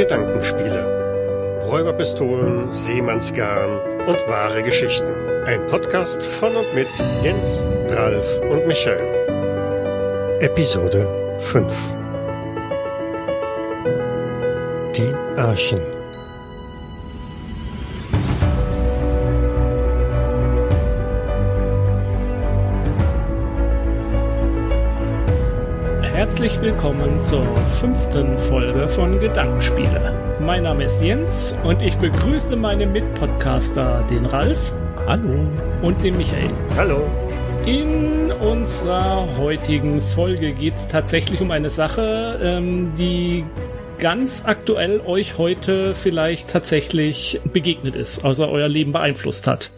Gedankenspiele. Räuberpistolen, Seemannsgarn und wahre Geschichten. Ein Podcast von und mit Jens, Ralf und Michael. Episode 5 Die Archen. Herzlich willkommen zur fünften Folge von Gedankenspiele. Mein Name ist Jens und ich begrüße meine Mitpodcaster, den Ralf. Hallo. Und den Michael. Hallo. In unserer heutigen Folge geht es tatsächlich um eine Sache, ähm, die ganz aktuell euch heute vielleicht tatsächlich begegnet ist, also euer Leben beeinflusst hat.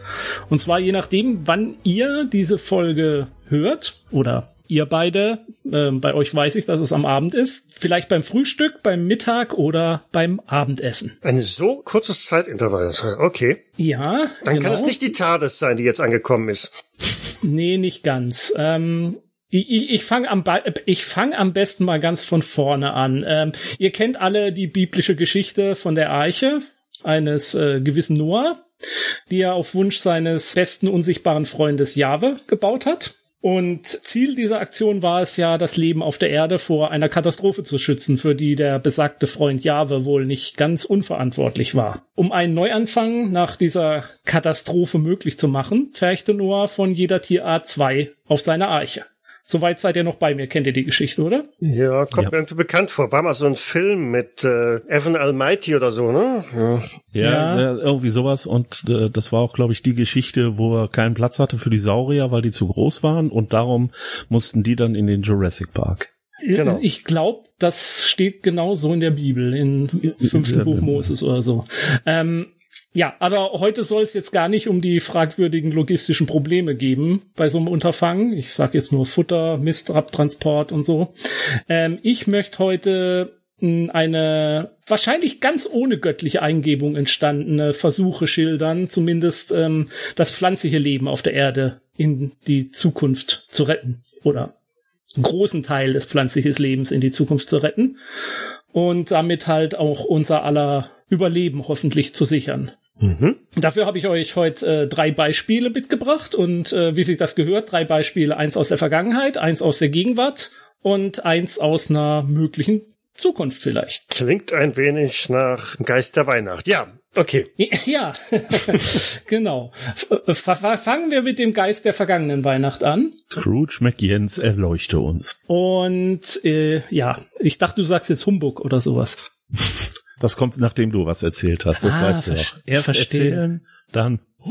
Und zwar je nachdem, wann ihr diese Folge hört oder ihr beide, äh, bei euch weiß ich, dass es am Abend ist, vielleicht beim Frühstück, beim Mittag oder beim Abendessen. Ein so kurzes Zeitintervall. Okay. Ja. Dann genau. kann es nicht die TARDIS sein, die jetzt angekommen ist. Nee, nicht ganz. Ähm, ich, ich, ich fange am, ich fang am besten mal ganz von vorne an. Ähm, ihr kennt alle die biblische Geschichte von der Arche eines äh, gewissen Noah, die er auf Wunsch seines besten unsichtbaren Freundes Jahwe gebaut hat. Und Ziel dieser Aktion war es ja, das Leben auf der Erde vor einer Katastrophe zu schützen, für die der besagte Freund Jahwe wohl nicht ganz unverantwortlich war. Um einen Neuanfang nach dieser Katastrophe möglich zu machen, pferchte Noah von jeder Tierart zwei auf seine Arche. Soweit seid ihr noch bei mir, kennt ihr die Geschichte, oder? Ja, kommt Ja. mir irgendwie bekannt vor. War mal so ein Film mit äh, Evan Almighty oder so, ne? Ja. Ja, Ja. äh, irgendwie sowas. Und äh, das war auch, glaube ich, die Geschichte, wo er keinen Platz hatte für die Saurier, weil die zu groß waren. Und darum mussten die dann in den Jurassic Park. Genau. Ich glaube, das steht genau so in der Bibel, in fünften Ja, Buch ja. Moses oder so. Ähm, ja, aber heute soll es jetzt gar nicht um die fragwürdigen logistischen Probleme geben bei so einem Unterfangen. Ich sage jetzt nur Futter, Mist, Abtransport und so. Ähm, ich möchte heute mh, eine wahrscheinlich ganz ohne göttliche Eingebung entstandene Versuche schildern, zumindest ähm, das pflanzliche Leben auf der Erde in die Zukunft zu retten oder einen großen Teil des pflanzlichen Lebens in die Zukunft zu retten und damit halt auch unser aller Überleben hoffentlich zu sichern. Mhm. Dafür habe ich euch heute äh, drei Beispiele mitgebracht und äh, wie sich das gehört, drei Beispiele, eins aus der Vergangenheit, eins aus der Gegenwart und eins aus einer möglichen Zukunft vielleicht. Klingt ein wenig nach Geist der Weihnacht. Ja, okay. Ja, genau. F f- fangen wir mit dem Geist der vergangenen Weihnacht an. Scrooge McJens erleuchte uns. Und äh, ja, ich dachte, du sagst jetzt Humbug oder sowas. Das kommt, nachdem du was erzählt hast. Das Ah, weißt du doch. Erst erzählen, dann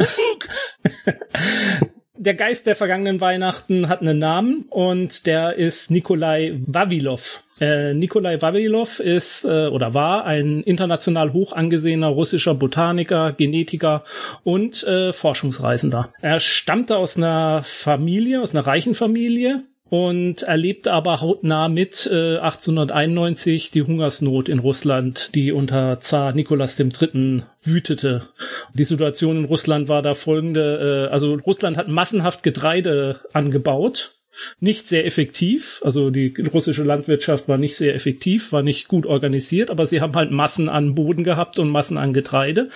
Der Geist der vergangenen Weihnachten hat einen Namen und der ist Nikolai Vavilov. Äh, Nikolai Vavilov ist äh, oder war ein international hoch angesehener russischer Botaniker, Genetiker und äh, Forschungsreisender. Er stammte aus einer Familie, aus einer reichen Familie und erlebte aber hautnah mit äh, 1891 die Hungersnot in Russland, die unter Zar Nikolaus III. wütete. Die Situation in Russland war da folgende, äh, also Russland hat massenhaft Getreide angebaut, nicht sehr effektiv, also die russische Landwirtschaft war nicht sehr effektiv, war nicht gut organisiert, aber sie haben halt Massen an Boden gehabt und Massen an Getreide.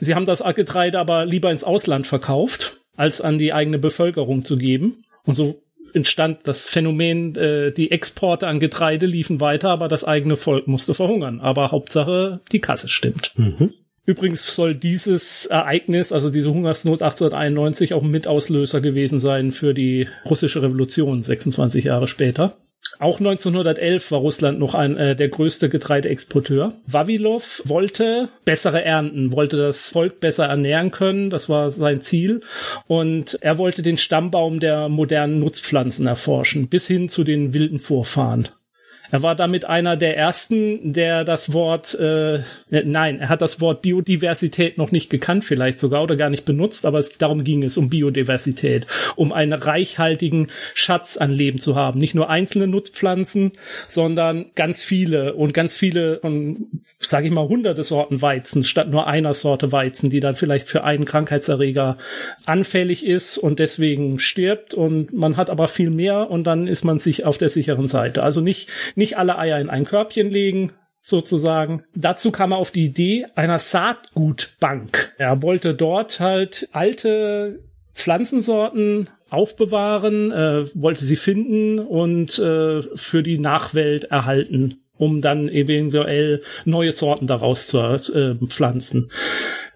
Sie haben das Getreide aber lieber ins Ausland verkauft, als an die eigene Bevölkerung zu geben. Und so entstand das Phänomen, äh, die Exporte an Getreide liefen weiter, aber das eigene Volk musste verhungern. Aber Hauptsache, die Kasse stimmt. Übrigens soll dieses Ereignis, also diese Hungersnot 1891, auch ein Mitauslöser gewesen sein für die russische Revolution 26 Jahre später. Auch 1911 war Russland noch ein, äh, der größte Getreideexporteur. Vavilov wollte bessere Ernten, wollte das Volk besser ernähren können, das war sein Ziel. Und er wollte den Stammbaum der modernen Nutzpflanzen erforschen, bis hin zu den wilden Vorfahren. Er war damit einer der ersten, der das Wort, äh, nein, er hat das Wort Biodiversität noch nicht gekannt, vielleicht sogar oder gar nicht benutzt, aber es, darum ging es, um Biodiversität, um einen reichhaltigen Schatz an Leben zu haben. Nicht nur einzelne Nutzpflanzen, sondern ganz viele und ganz viele, sage ich mal, hunderte Sorten Weizen statt nur einer Sorte Weizen, die dann vielleicht für einen Krankheitserreger anfällig ist und deswegen stirbt und man hat aber viel mehr und dann ist man sich auf der sicheren Seite. Also nicht nicht alle Eier in ein Körbchen legen, sozusagen. Dazu kam er auf die Idee einer Saatgutbank. Er wollte dort halt alte Pflanzensorten aufbewahren, äh, wollte sie finden und äh, für die Nachwelt erhalten, um dann eventuell neue Sorten daraus zu äh, pflanzen.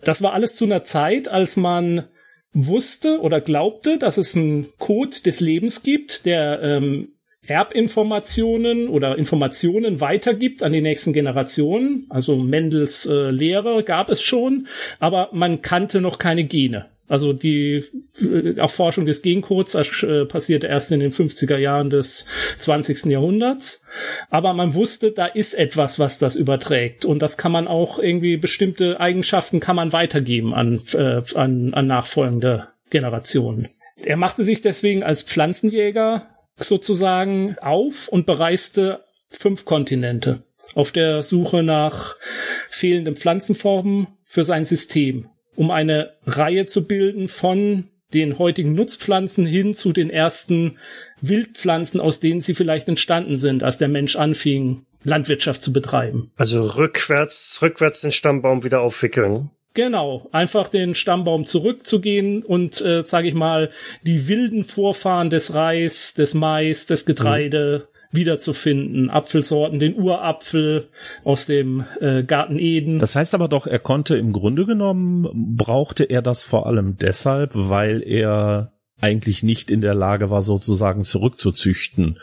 Das war alles zu einer Zeit, als man wusste oder glaubte, dass es einen Code des Lebens gibt, der ähm, Erbinformationen oder Informationen weitergibt an die nächsten Generationen. Also Mendels äh, Lehre gab es schon, aber man kannte noch keine Gene. Also die äh, Erforschung des Gencodes äh, passierte erst in den 50er Jahren des 20. Jahrhunderts. Aber man wusste, da ist etwas, was das überträgt. Und das kann man auch irgendwie, bestimmte Eigenschaften kann man weitergeben an, äh, an, an nachfolgende Generationen. Er machte sich deswegen als Pflanzenjäger sozusagen auf und bereiste fünf Kontinente auf der Suche nach fehlenden Pflanzenformen für sein System um eine Reihe zu bilden von den heutigen Nutzpflanzen hin zu den ersten Wildpflanzen, aus denen sie vielleicht entstanden sind, als der Mensch anfing, Landwirtschaft zu betreiben. Also rückwärts, rückwärts den Stammbaum wieder aufwickeln. Genau, einfach den Stammbaum zurückzugehen und, äh, sage ich mal, die wilden Vorfahren des Reis, des Mais, des Getreide wiederzufinden. Apfelsorten, den Urapfel aus dem äh, Garten Eden. Das heißt aber doch, er konnte im Grunde genommen, brauchte er das vor allem deshalb, weil er eigentlich nicht in der Lage war, sozusagen zurückzuzüchten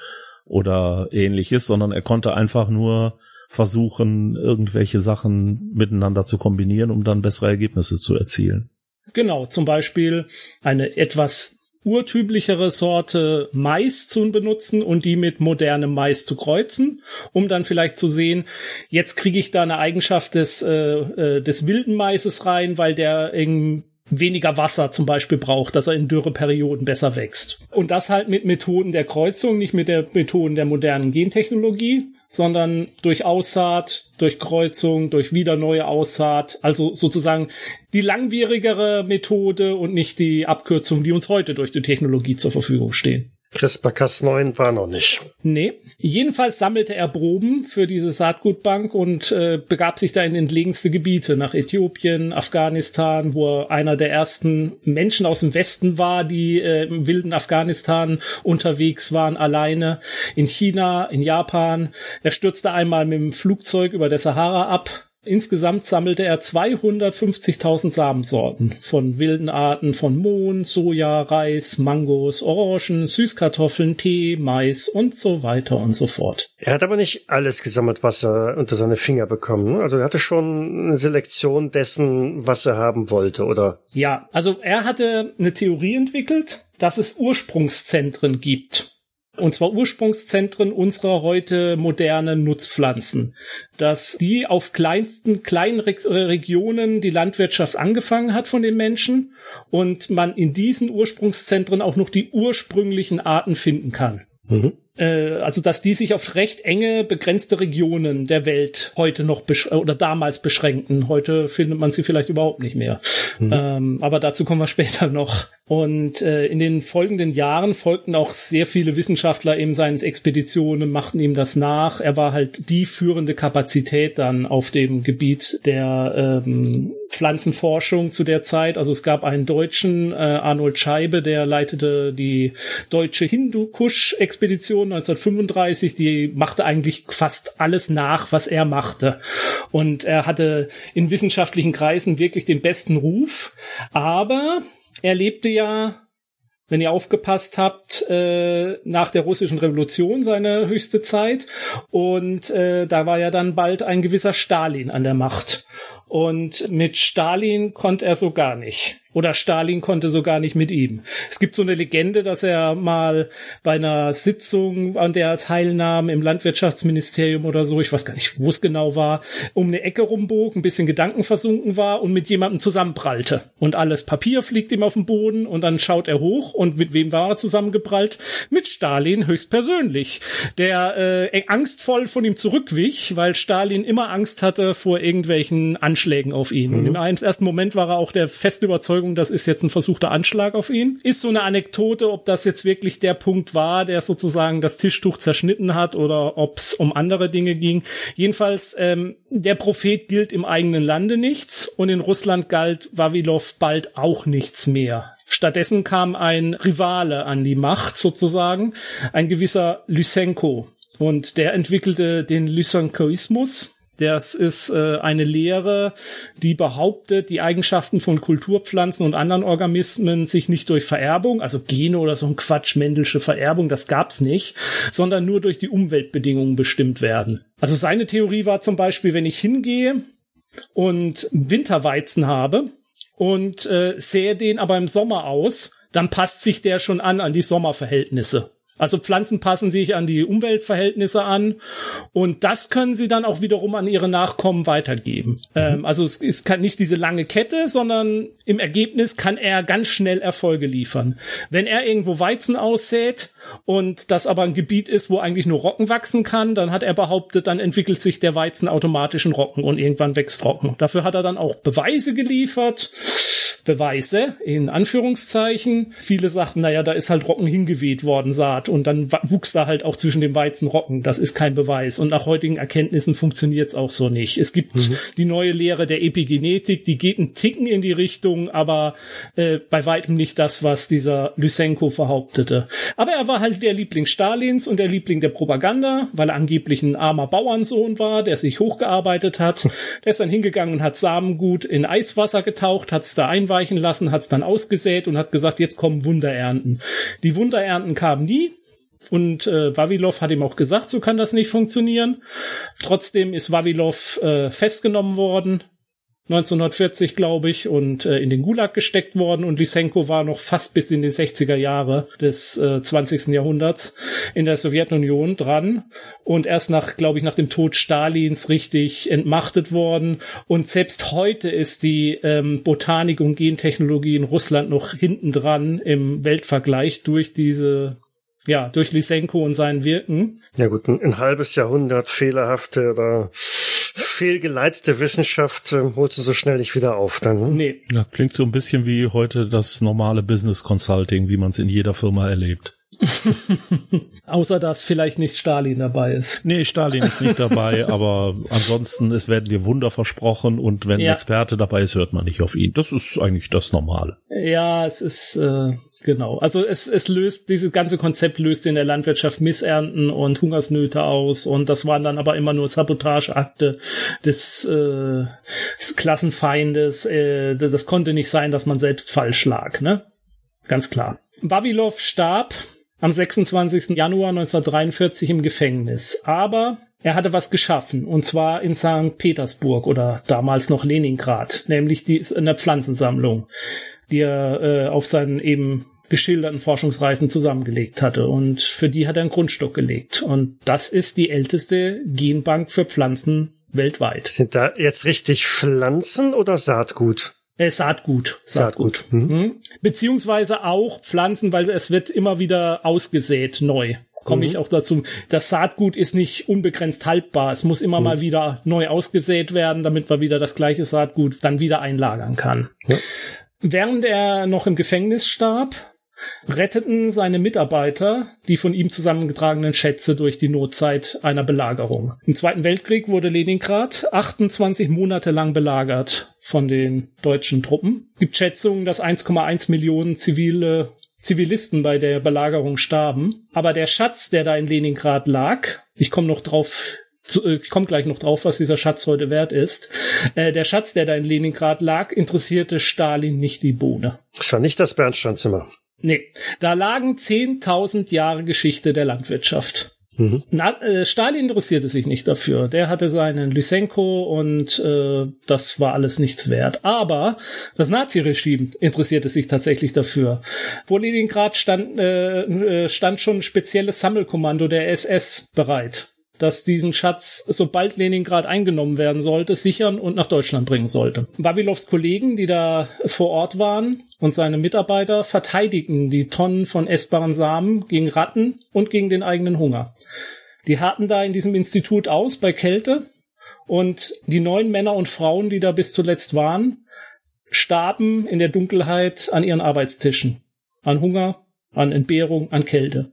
oder ähnliches, sondern er konnte einfach nur versuchen, irgendwelche Sachen miteinander zu kombinieren, um dann bessere Ergebnisse zu erzielen. Genau, zum Beispiel eine etwas urtümlichere Sorte Mais zu benutzen und die mit modernem Mais zu kreuzen, um dann vielleicht zu sehen, jetzt kriege ich da eine Eigenschaft des, äh, äh, des wilden Maises rein, weil der in weniger Wasser zum Beispiel braucht, dass er in Dürreperioden besser wächst. Und das halt mit Methoden der Kreuzung, nicht mit der Methoden der modernen Gentechnologie, sondern durch Aussaat, durch Kreuzung, durch wieder neue Aussaat, also sozusagen die langwierigere Methode und nicht die Abkürzung, die uns heute durch die Technologie zur Verfügung stehen. CRISPR-Cas9 war noch nicht. Nee. Jedenfalls sammelte er Proben für diese Saatgutbank und äh, begab sich da in entlegenste Gebiete, nach Äthiopien, Afghanistan, wo er einer der ersten Menschen aus dem Westen war, die äh, im wilden Afghanistan unterwegs waren, alleine, in China, in Japan. Er stürzte einmal mit dem Flugzeug über der Sahara ab, Insgesamt sammelte er 250.000 Samensorten von wilden Arten von Mohn, Soja, Reis, Mangos, Orangen, Süßkartoffeln, Tee, Mais und so weiter und so fort. Er hat aber nicht alles gesammelt, was er unter seine Finger bekommen. Ne? Also er hatte schon eine Selektion dessen, was er haben wollte, oder? Ja, also er hatte eine Theorie entwickelt, dass es Ursprungszentren gibt und zwar Ursprungszentren unserer heute modernen Nutzpflanzen, dass die auf kleinsten kleinen Re Regionen die Landwirtschaft angefangen hat von den Menschen und man in diesen Ursprungszentren auch noch die ursprünglichen Arten finden kann. Mhm äh, also dass die sich auf recht enge, begrenzte Regionen der Welt heute noch oder damals beschränkten. Heute findet man sie vielleicht überhaupt nicht mehr. Mhm. Ähm, aber dazu kommen wir später noch. Und äh, in den folgenden Jahren folgten auch sehr viele Wissenschaftler eben seinen Expeditionen, machten ihm das nach. Er war halt die führende Kapazität dann auf dem Gebiet der ähm, Pflanzenforschung zu der Zeit. Also es gab einen Deutschen, äh, Arnold Scheibe, der leitete die deutsche Hindukusch-Expedition 1935. Die machte eigentlich fast alles nach, was er machte. Und er hatte in wissenschaftlichen Kreisen wirklich den besten Ruf. Aber er lebte ja, wenn ihr aufgepasst habt, äh, nach der russischen Revolution seine höchste Zeit. Und äh, da war ja dann bald ein gewisser Stalin an der Macht. Und mit Stalin konnte er so gar nicht. Oder Stalin konnte so gar nicht mit ihm. Es gibt so eine Legende, dass er mal bei einer Sitzung, an der er teilnahm, im Landwirtschaftsministerium oder so, ich weiß gar nicht, wo es genau war, um eine Ecke rumbog, ein bisschen Gedanken versunken war und mit jemandem zusammenprallte. Und alles Papier fliegt ihm auf den Boden und dann schaut er hoch und mit wem war er zusammengeprallt? Mit Stalin höchstpersönlich, der äh, angstvoll von ihm zurückwich, weil Stalin immer Angst hatte vor irgendwelchen Anschlägen auf ihn. Mhm. Und im ersten Moment war er auch der fest überzeugt, Überzeugung, das ist jetzt ein versuchter Anschlag auf ihn. Ist so eine Anekdote, ob das jetzt wirklich der Punkt war, der sozusagen das Tischtuch zerschnitten hat oder ob es um andere Dinge ging. Jedenfalls, ähm, der Prophet gilt im eigenen Lande nichts und in Russland galt Wawilov bald auch nichts mehr. Stattdessen kam ein Rivale an die Macht sozusagen, ein gewisser Lysenko. Und der entwickelte den Lysenkoismus, das ist äh, eine Lehre, die behauptet, die Eigenschaften von Kulturpflanzen und anderen Organismen sich nicht durch Vererbung, also Gene oder so ein Quatsch, männliche Vererbung, das gab's nicht, sondern nur durch die Umweltbedingungen bestimmt werden. Also seine Theorie war zum Beispiel, wenn ich hingehe und Winterweizen habe und äh, sähe den aber im Sommer aus, dann passt sich der schon an an die Sommerverhältnisse. Also Pflanzen passen sich an die Umweltverhältnisse an und das können sie dann auch wiederum an ihre Nachkommen weitergeben. Mhm. Ähm, also es ist nicht diese lange Kette, sondern im Ergebnis kann er ganz schnell Erfolge liefern. Wenn er irgendwo Weizen aussät und das aber ein Gebiet ist, wo eigentlich nur Rocken wachsen kann, dann hat er behauptet, dann entwickelt sich der Weizen automatisch in Rocken und irgendwann wächst Rocken. Dafür hat er dann auch Beweise geliefert Beweise, in Anführungszeichen. Viele sagten, naja, da ist halt Rocken hingeweht worden, Saat, und dann wuchs da halt auch zwischen dem Weizen Rocken. Das ist kein Beweis. Und nach heutigen Erkenntnissen funktioniert es auch so nicht. Es gibt mhm. die neue Lehre der Epigenetik, die geht einen Ticken in die Richtung, aber äh, bei weitem nicht das, was dieser Lysenko behauptete. Aber er war halt der Liebling Stalins und der Liebling der Propaganda, weil er angeblich ein armer Bauernsohn war, der sich hochgearbeitet hat. Der ist dann hingegangen und hat Samengut in Eiswasser getaucht, hat es da ein einweichen lassen, hat es dann ausgesät und hat gesagt, jetzt kommen Wunderernten. Die Wunderernten kamen nie. Und äh, Wawilov hat ihm auch gesagt, so kann das nicht funktionieren. Trotzdem ist Wawilov äh, festgenommen worden, 1940, glaube ich, und äh, in den Gulag gesteckt worden. Und Lysenko war noch fast bis in die 60er Jahre des äh, 20. Jahrhunderts in der Sowjetunion dran. Und erst nach, glaube ich, nach dem Tod Stalins richtig entmachtet worden. Und selbst heute ist die ähm, Botanik und Gentechnologie in Russland noch hinten dran im Weltvergleich durch diese ja, durch Lysenko und sein Wirken. Ja gut, ein, ein halbes Jahrhundert fehlerhafte oder fehlgeleitete Wissenschaft äh, holst du so schnell nicht wieder auf dann. Ne? Nee. Ja, klingt so ein bisschen wie heute das normale Business Consulting, wie man es in jeder Firma erlebt. Außer dass vielleicht nicht Stalin dabei ist. Nee, Stalin ist nicht dabei, aber ansonsten, es werden dir Wunder versprochen und wenn ja. ein Experte dabei ist, hört man nicht auf ihn. Das ist eigentlich das Normale. Ja, es ist, äh, Genau. Also es, es löst, dieses ganze Konzept löst in der Landwirtschaft Missernten und Hungersnöte aus und das waren dann aber immer nur Sabotageakte des, äh, des Klassenfeindes. Äh, das konnte nicht sein, dass man selbst falsch lag, ne? Ganz klar. Babilov starb am 26. Januar 1943 im Gefängnis. Aber er hatte was geschaffen, und zwar in St. Petersburg oder damals noch Leningrad, nämlich die in der Pflanzensammlung die er äh, auf seinen eben geschilderten Forschungsreisen zusammengelegt hatte. Und für die hat er einen Grundstock gelegt. Und das ist die älteste Genbank für Pflanzen weltweit. Sind da jetzt richtig Pflanzen oder Saatgut? Äh, Saatgut. Saatgut. Saatgut. Mhm. mhm. Beziehungsweise auch Pflanzen, weil es wird immer wieder ausgesät neu. Komme mhm. ich auch dazu. Das Saatgut ist nicht unbegrenzt haltbar. Es muss immer mhm. mal wieder neu ausgesät werden, damit man wieder das gleiche Saatgut dann wieder einlagern kann. Ja. Während er noch im Gefängnis starb, retteten seine Mitarbeiter die von ihm zusammengetragenen Schätze durch die Notzeit einer Belagerung. Im Zweiten Weltkrieg wurde Leningrad 28 Monate lang belagert von den deutschen Truppen. Es gibt Schätzungen, dass 1,1 Millionen zivile Zivilisten bei der Belagerung starben. Aber der Schatz, der da in Leningrad lag, ich komme noch drauf äh, ich komme gleich noch drauf, was dieser Schatz heute wert ist. Äh, der Schatz, der da in Leningrad lag, interessierte Stalin nicht die Bohne. Das war nicht das Bernsteinzimmer. Nee, da lagen 10.000 Jahre Geschichte der Landwirtschaft. Mhm. Na, äh, Stalin interessierte sich nicht dafür. Der hatte seinen Lysenko und äh, das war alles nichts wert. Aber das Naziregime interessierte sich tatsächlich dafür. Vor Leningrad stand, äh, äh stand schon ein spezielles Sammelkommando der SS bereit das diesen Schatz, sobald Leningrad eingenommen werden sollte, sichern und nach Deutschland bringen sollte. Wawilows Kollegen, die da vor Ort waren und seine Mitarbeiter verteidigten die Tonnen von essbaren Samen gegen Ratten und gegen den eigenen Hunger. Die harten da in diesem Institut aus bei Kälte und die neun Männer und Frauen, die da bis zuletzt waren, starben in der Dunkelheit an ihren Arbeitstischen. An Hunger, an Entbehrung, an Kälte.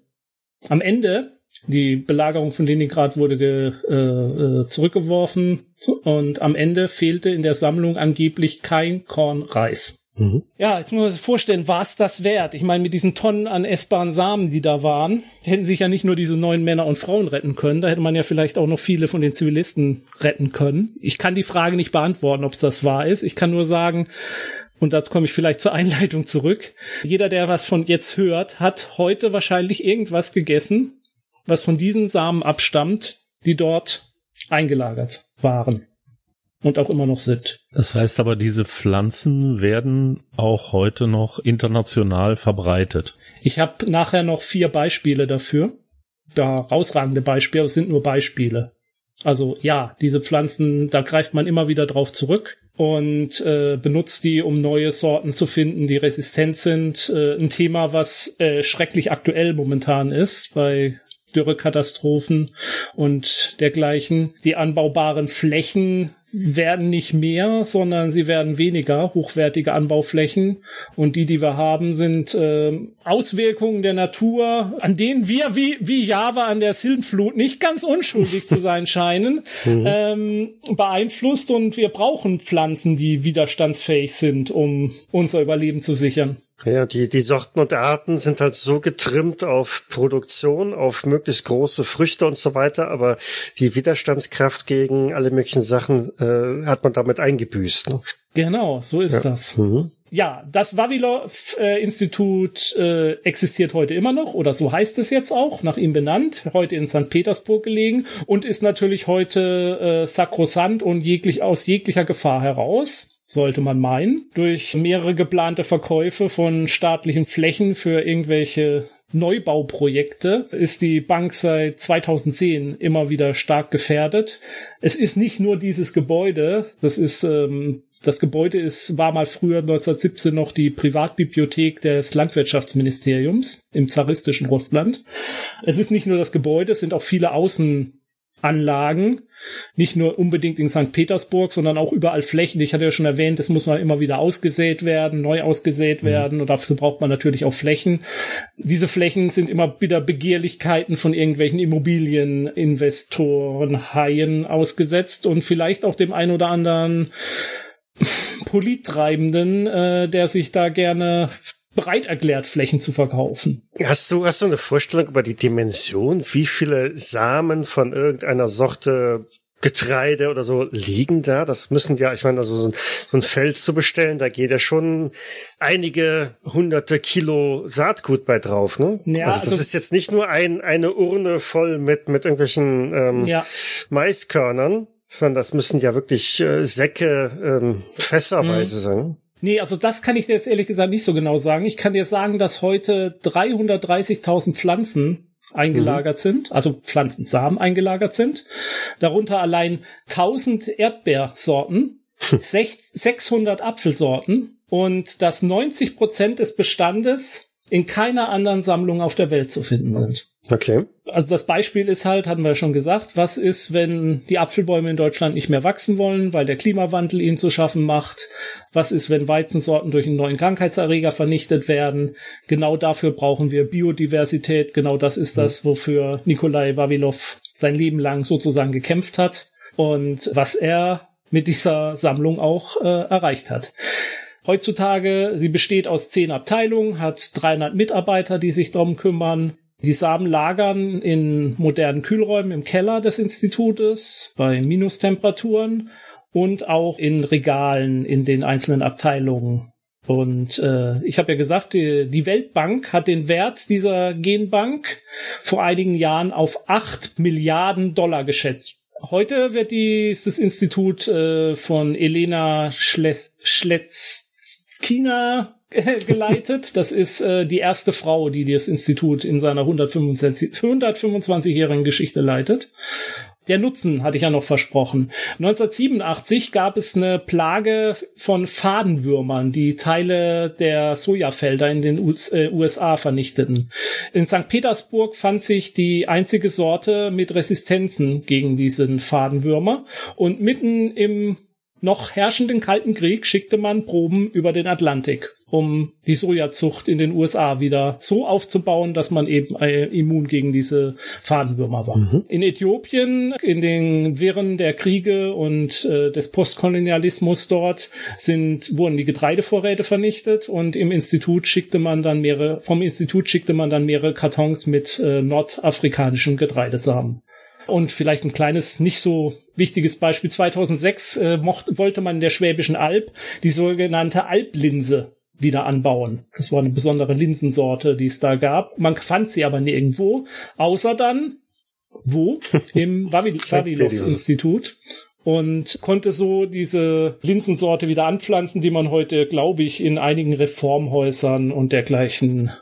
Am Ende, die Belagerung von Leningrad wurde ge, äh, äh zurückgeworfen und am Ende fehlte in der Sammlung angeblich kein Korn Reis. Mhm. Ja, jetzt muss man sich vorstellen, war es das wert? Ich meine, mit diesen Tonnen an essbaren Samen, die da waren, hätten sich ja nicht nur diese neuen Männer und Frauen retten können, da hätte man ja vielleicht auch noch viele von den Zivilisten retten können. Ich kann die Frage nicht beantworten, ob es das wahr ist. Ich kann nur sagen, und dazu komme ich vielleicht zur Einleitung zurück. Jeder, der was von jetzt hört, hat heute wahrscheinlich irgendwas gegessen, was von diesen Samen abstammt, die dort eingelagert waren und auch immer noch sind. Das heißt aber, diese Pflanzen werden auch heute noch international verbreitet. Ich habe nachher noch vier Beispiele dafür. Da rausragende Beispiele, es sind nur Beispiele. Also ja, diese Pflanzen, da greift man immer wieder drauf zurück und äh, benutzt die, um neue Sorten zu finden, die resistent sind. Äh, ein Thema, was äh, schrecklich aktuell momentan ist bei Dürrekatastrophen und dergleichen. Die anbaubaren Flächen werden nicht mehr, sondern sie werden weniger hochwertige Anbauflächen. Und die, die wir haben, sind äh, Auswirkungen der Natur, an denen wir wie, wie Java an der Silbenflut nicht ganz unschuldig zu sein scheinen, mhm. ähm, beeinflusst. Und wir brauchen Pflanzen, die widerstandsfähig sind, um unser Überleben zu sichern. Ja, die, die Sorten und Arten sind halt so getrimmt auf Produktion, auf möglichst große Früchte und so weiter, aber die Widerstandskraft gegen alle möglichen Sachen äh, hat man damit eingebüßt. Ne? Genau, so ist ja. das. Mhm. Ja, das Vavilov-Institut äh, existiert heute immer noch, oder so heißt es jetzt auch, nach ihm benannt, heute in St. Petersburg gelegen und ist natürlich heute äh, sakrosant und jeglich aus jeglicher Gefahr heraus sollte man meinen, durch mehrere geplante Verkäufe von staatlichen Flächen für irgendwelche Neubauprojekte ist die Bank seit 2010 immer wieder stark gefährdet. Es ist nicht nur dieses Gebäude, das ist ähm, das Gebäude ist, war mal früher 1917 noch die Privatbibliothek des Landwirtschaftsministeriums im zaristischen Russland. Es ist nicht nur das Gebäude, es sind auch viele Außen Anlagen, nicht nur unbedingt in St. Petersburg, sondern auch überall Flächen. Ich hatte ja schon erwähnt, das muss man immer wieder ausgesät werden, neu ausgesät mhm. werden und dafür braucht man natürlich auch Flächen. Diese Flächen sind immer wieder Begehrlichkeiten von irgendwelchen Immobilieninvestoren, Haien ausgesetzt und vielleicht auch dem ein oder anderen Polittreibenden, äh, der sich da gerne bereit erklärt, Flächen zu verkaufen. Hast du, hast du eine Vorstellung über die Dimension, wie viele Samen von irgendeiner Sorte Getreide oder so liegen da? Das müssen ja, ich meine, also so ein, so ein Feld zu bestellen, da geht ja schon einige hunderte Kilo Saatgut bei drauf, ne? Ja, also das also ist jetzt nicht nur ein, eine Urne voll mit, mit irgendwelchen ähm, ja. Maiskörnern, sondern das müssen ja wirklich äh, Säcke ähm, fässerweise mhm. sein. Nee, also das kann ich dir jetzt ehrlich gesagt nicht so genau sagen. Ich kann dir sagen, dass heute 330.000 Pflanzen eingelagert mhm. sind, also Pflanzensamen eingelagert sind. Darunter allein 1000 Erdbeersorten, 600 Apfelsorten und dass 90 Prozent des Bestandes in keiner anderen Sammlung auf der Welt zu finden sind. Okay. Also das Beispiel ist halt, hatten wir schon gesagt, was ist, wenn die Apfelbäume in Deutschland nicht mehr wachsen wollen, weil der Klimawandel ihnen zu schaffen macht? Was ist, wenn Weizensorten durch einen neuen Krankheitserreger vernichtet werden? Genau dafür brauchen wir Biodiversität. Genau das ist das, wofür Nikolai Vavilov sein Leben lang sozusagen gekämpft hat und was er mit dieser Sammlung auch äh, erreicht hat. Heutzutage, sie besteht aus zehn Abteilungen, hat 300 Mitarbeiter, die sich darum kümmern. Die Samen lagern in modernen Kühlräumen im Keller des Institutes bei Minustemperaturen und auch in Regalen in den einzelnen Abteilungen. Und äh, ich habe ja gesagt, die, die Weltbank hat den Wert dieser Genbank vor einigen Jahren auf acht Milliarden Dollar geschätzt. Heute wird dieses Institut äh, von Elena Schletzkina geleitet. Das ist äh, die erste Frau, die das Institut in seiner 125-jährigen Geschichte leitet. Der Nutzen hatte ich ja noch versprochen. 1987 gab es eine Plage von Fadenwürmern, die Teile der Sojafelder in den USA äh, vernichteten. In St. Petersburg fand sich die einzige Sorte mit Resistenzen gegen diesen Fadenwürmer und mitten im noch herrschenden Kalten Krieg schickte man Proben über den Atlantik, um die Sojazucht in den USA wieder so aufzubauen, dass man eben äh, immun gegen diese Fadenwürmer war. Mhm. In Äthiopien, in den Wirren der Kriege und äh, des Postkolonialismus dort sind, wurden die Getreidevorräte vernichtet und im Institut schickte man dann mehrere, vom Institut schickte man dann mehrere Kartons mit äh, nordafrikanischen Getreidesamen. Und vielleicht ein kleines, nicht so wichtiges Beispiel. 2006 äh, mocht, wollte man in der Schwäbischen Alb die sogenannte Alblinse wieder anbauen. Das war eine besondere Linsensorte, die es da gab. Man fand sie aber nirgendwo, außer dann wo? Im Vavilov-Institut und konnte so diese Linsensorte wieder anpflanzen, die man heute, glaube ich, in einigen Reformhäusern und dergleichen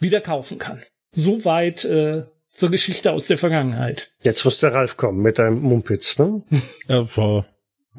wieder kaufen kann. Soweit äh, zur Geschichte aus der Vergangenheit. Jetzt muss der Ralf kommen mit deinem Mumpitz, ne? Ja,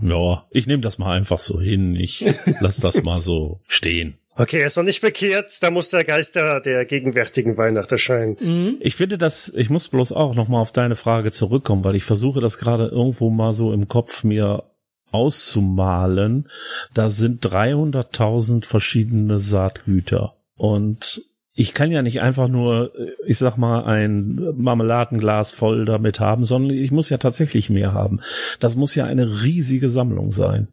ja ich nehme das mal einfach so hin. Ich lass das mal so stehen. Okay, er ist noch nicht bekehrt, da muss der Geist der, der gegenwärtigen Weihnacht erscheinen. Mhm. Ich finde das, ich muss bloß auch nochmal auf deine Frage zurückkommen, weil ich versuche das gerade irgendwo mal so im Kopf mir auszumalen. Da sind 300.000 verschiedene Saatgüter. Und ich kann ja nicht einfach nur, äh, ich sag mal, ein Marmeladenglas voll damit haben, sondern ich muss ja tatsächlich mehr haben. Das muss ja eine riesige Sammlung sein.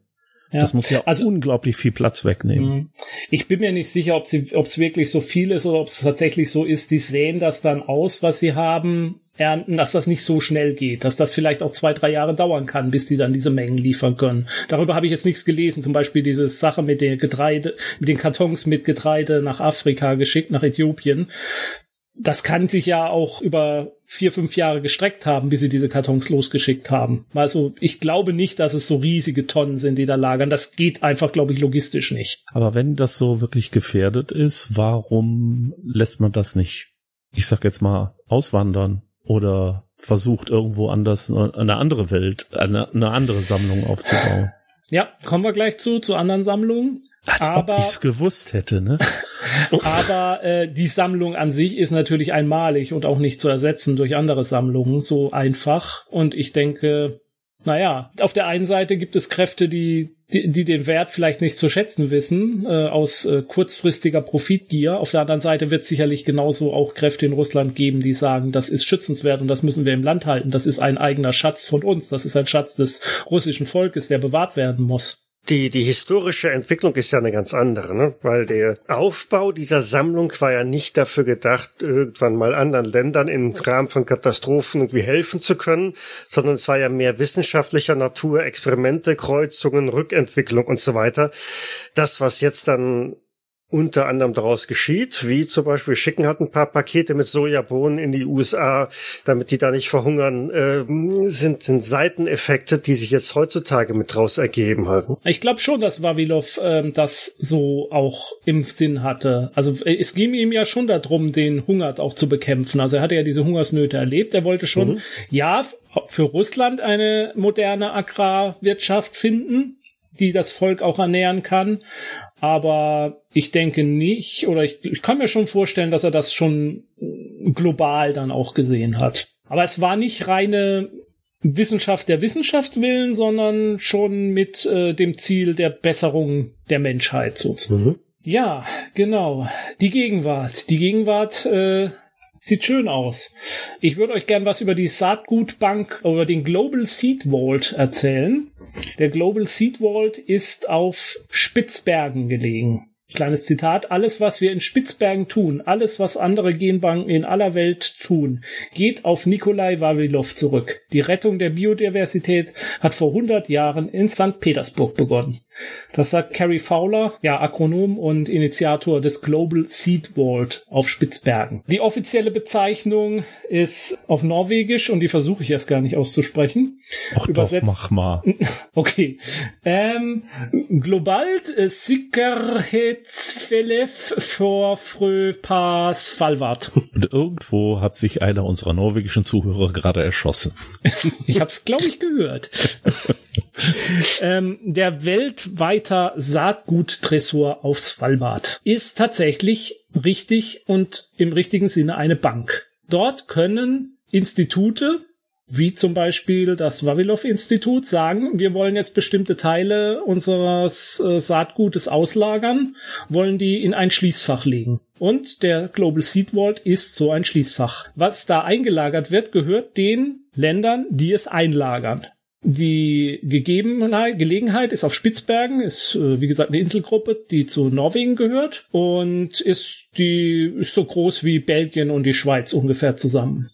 Ja. Das muss ja also, unglaublich viel Platz wegnehmen. Mhm. Ich bin mir nicht sicher, ob es wirklich so viel ist oder ob es tatsächlich so ist. Die sehen das dann aus, was sie haben, ernten, dass das nicht so schnell geht, dass das vielleicht auch zwei, drei Jahre dauern kann, bis die dann diese Mengen liefern können. Darüber habe ich jetzt nichts gelesen. Zum Beispiel diese Sache mit den Getreide, mit den Kartons mit Getreide nach Afrika geschickt, nach Äthiopien das kann sich ja auch über vier, fünf Jahre gestreckt haben, bis sie diese Kartons losgeschickt haben. Also ich glaube nicht, dass es so riesige Tonnen sind, die da lagern. Das geht einfach, glaube ich, logistisch nicht. Aber wenn das so wirklich gefährdet ist, warum lässt man das nicht, ich sag jetzt mal, auswandern oder versucht irgendwo anders eine andere Welt, eine, eine andere Sammlung aufzubauen? Ja, kommen wir gleich zu, zu anderen Sammlungen. Als aber, ob ich's gewusst hätte, ne? aber äh, die Sammlung an sich ist natürlich einmalig und auch nicht zu ersetzen durch andere Sammlungen so einfach. Und ich denke, naja, auf der einen Seite gibt es Kräfte, die, die, die den Wert vielleicht nicht zu schätzen wissen, äh, aus äh, kurzfristiger Profitgier. Auf der anderen Seite wird es sicherlich genauso auch Kräfte in Russland geben, die sagen, das ist schützenswert und das müssen wir im Land halten. Das ist ein eigener Schatz von uns. Das ist ein Schatz des russischen Volkes, der bewahrt werden muss. Die, die historische Entwicklung ist ja eine ganz andere, ne? weil der Aufbau dieser Sammlung war ja nicht dafür gedacht, irgendwann mal anderen Ländern im Rahmen von Katastrophen irgendwie helfen zu können, sondern es war ja mehr wissenschaftlicher Natur, Experimente, Kreuzungen, Rückentwicklung und so weiter. Das, was jetzt dann unter anderem daraus geschieht, wie zum Beispiel schicken halt ein paar Pakete mit Sojabohnen in die USA, damit die da nicht verhungern, äh, sind, sind Seiteneffekte, die sich jetzt heutzutage mit draus ergeben halten. Ich glaube schon, dass Wavilov ähm, das so auch im Sinn hatte. Also äh, es ging ihm ja schon darum, den Hunger auch zu bekämpfen. Also er hatte ja diese Hungersnöte erlebt. Er wollte schon, mhm. ja, für Russland eine moderne Agrarwirtschaft finden, die das Volk auch ernähren kann. Aber ich denke nicht, oder ich, ich kann mir schon vorstellen, dass er das schon global dann auch gesehen hat. Aber es war nicht reine Wissenschaft der Wissenschaftswillen, sondern schon mit äh, dem Ziel der Besserung der Menschheit sozusagen. Mhm. Ja, genau. Die Gegenwart. Die Gegenwart äh, sieht schön aus. Ich würde euch gern was über die Saatgutbank, über den Global Seed Vault erzählen. Der Global Seed Vault ist auf Spitzbergen gelegen. Kleines Zitat, alles was wir in Spitzbergen tun, alles was andere Genbanken in aller Welt tun, geht auf Nikolai Vavilov zurück. Die Rettung der Biodiversität hat vor 100 Jahren in St. Petersburg begonnen. Das sagt Carrie Fowler, ja, Akronom und Initiator des Global Seed Vault auf Spitzbergen. Die offizielle Bezeichnung ist auf Norwegisch und die versuche ich erst gar nicht auszusprechen. Ach Übersetzt. Doch, mach mal. Okay. Ähm, Globalt Sikkerhetsfellef for Fröpas Falvart. Und irgendwo hat sich einer unserer norwegischen Zuhörer gerade erschossen. ich hab's, glaube ich, gehört. ähm, der weltweiter Saatguttresor auf Svalbard ist tatsächlich richtig und im richtigen Sinne eine Bank. Dort können Institute wie zum Beispiel das Vavilov-Institut, sagen, wir wollen jetzt bestimmte Teile unseres äh, Saatgutes auslagern, wollen die in ein Schließfach legen. Und der Global Seed Vault ist so ein Schließfach. Was da eingelagert wird, gehört den Ländern, die es einlagern. Die Gegebenheit, Gelegenheit ist auf Spitzbergen, ist äh, wie gesagt eine Inselgruppe, die zu Norwegen gehört und ist die ist so groß wie Belgien und die Schweiz ungefähr zusammen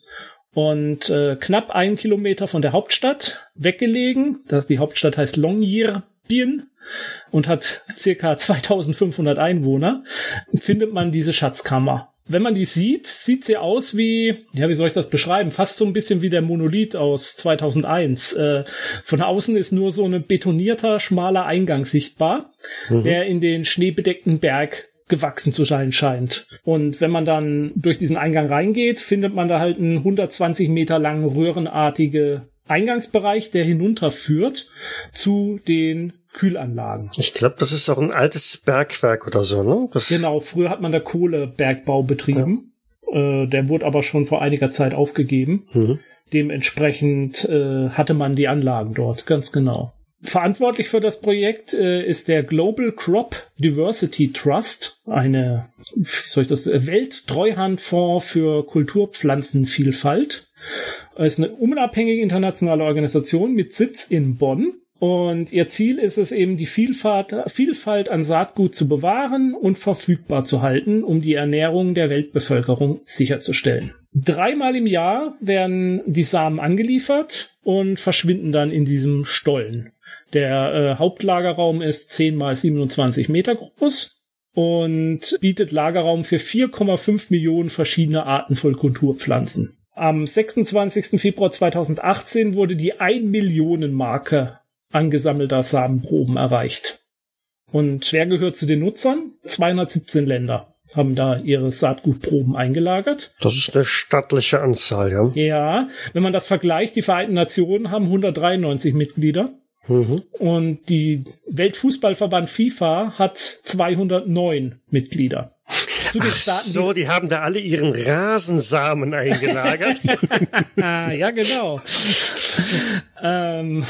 und äh, knapp einen Kilometer von der Hauptstadt weggelegen. Das, die Hauptstadt heißt Longyearbyen und hat circa 2500 Einwohner, findet man diese Schatzkammer. Wenn man die sieht, sieht sie aus wie, ja, wie soll ich das beschreiben? Fast so ein bisschen wie der Monolith aus 2001. Äh, von außen ist nur so ein betonierter, schmaler Eingang sichtbar, mhm. der in den schneebedeckten Berg gewachsen zu sein scheint. Und wenn man dann durch diesen Eingang reingeht, findet man da halt einen 120 Meter langen röhrenartige Eingangsbereich, der hinunterführt zu den Kühlanlagen. Ich glaube, das ist auch ein altes Bergwerk oder so, ne? Das genau, früher hat man da Kohlebergbau betrieben. Ja. Äh, der wurde aber schon vor einiger Zeit aufgegeben. Mhm. Dementsprechend äh, hatte man die Anlagen dort, ganz genau. Verantwortlich für das Projekt äh, ist der Global Crop Diversity Trust, eine, wie soll ich das, Welttreuhandfonds für Kulturpflanzenvielfalt. Es ist eine unabhängige internationale Organisation mit Sitz in Bonn. Und ihr Ziel ist es eben, die Vielfalt, Vielfalt an Saatgut zu bewahren und verfügbar zu halten, um die Ernährung der Weltbevölkerung sicherzustellen. Dreimal im Jahr werden die Samen angeliefert und verschwinden dann in diesem Stollen. Der äh, Hauptlagerraum ist 10 mal 27 Meter groß und bietet Lagerraum für 4,5 Millionen verschiedene Arten von Kulturpflanzen. Am 26. Februar 2018 wurde die 1 Millionen Marke angesammelter Samenproben erreicht. Und wer gehört zu den Nutzern? 217 Länder haben da ihre Saatgutproben eingelagert. Das ist eine stattliche Anzahl, ja. Ja, wenn man das vergleicht, die Vereinten Nationen haben 193 Mitglieder. Mhm. Und die Weltfußballverband FIFA hat 209 Mitglieder. Zu den Ach Staaten, so, die, die haben da alle ihren Rasensamen eingelagert. ah, ja, genau. ähm,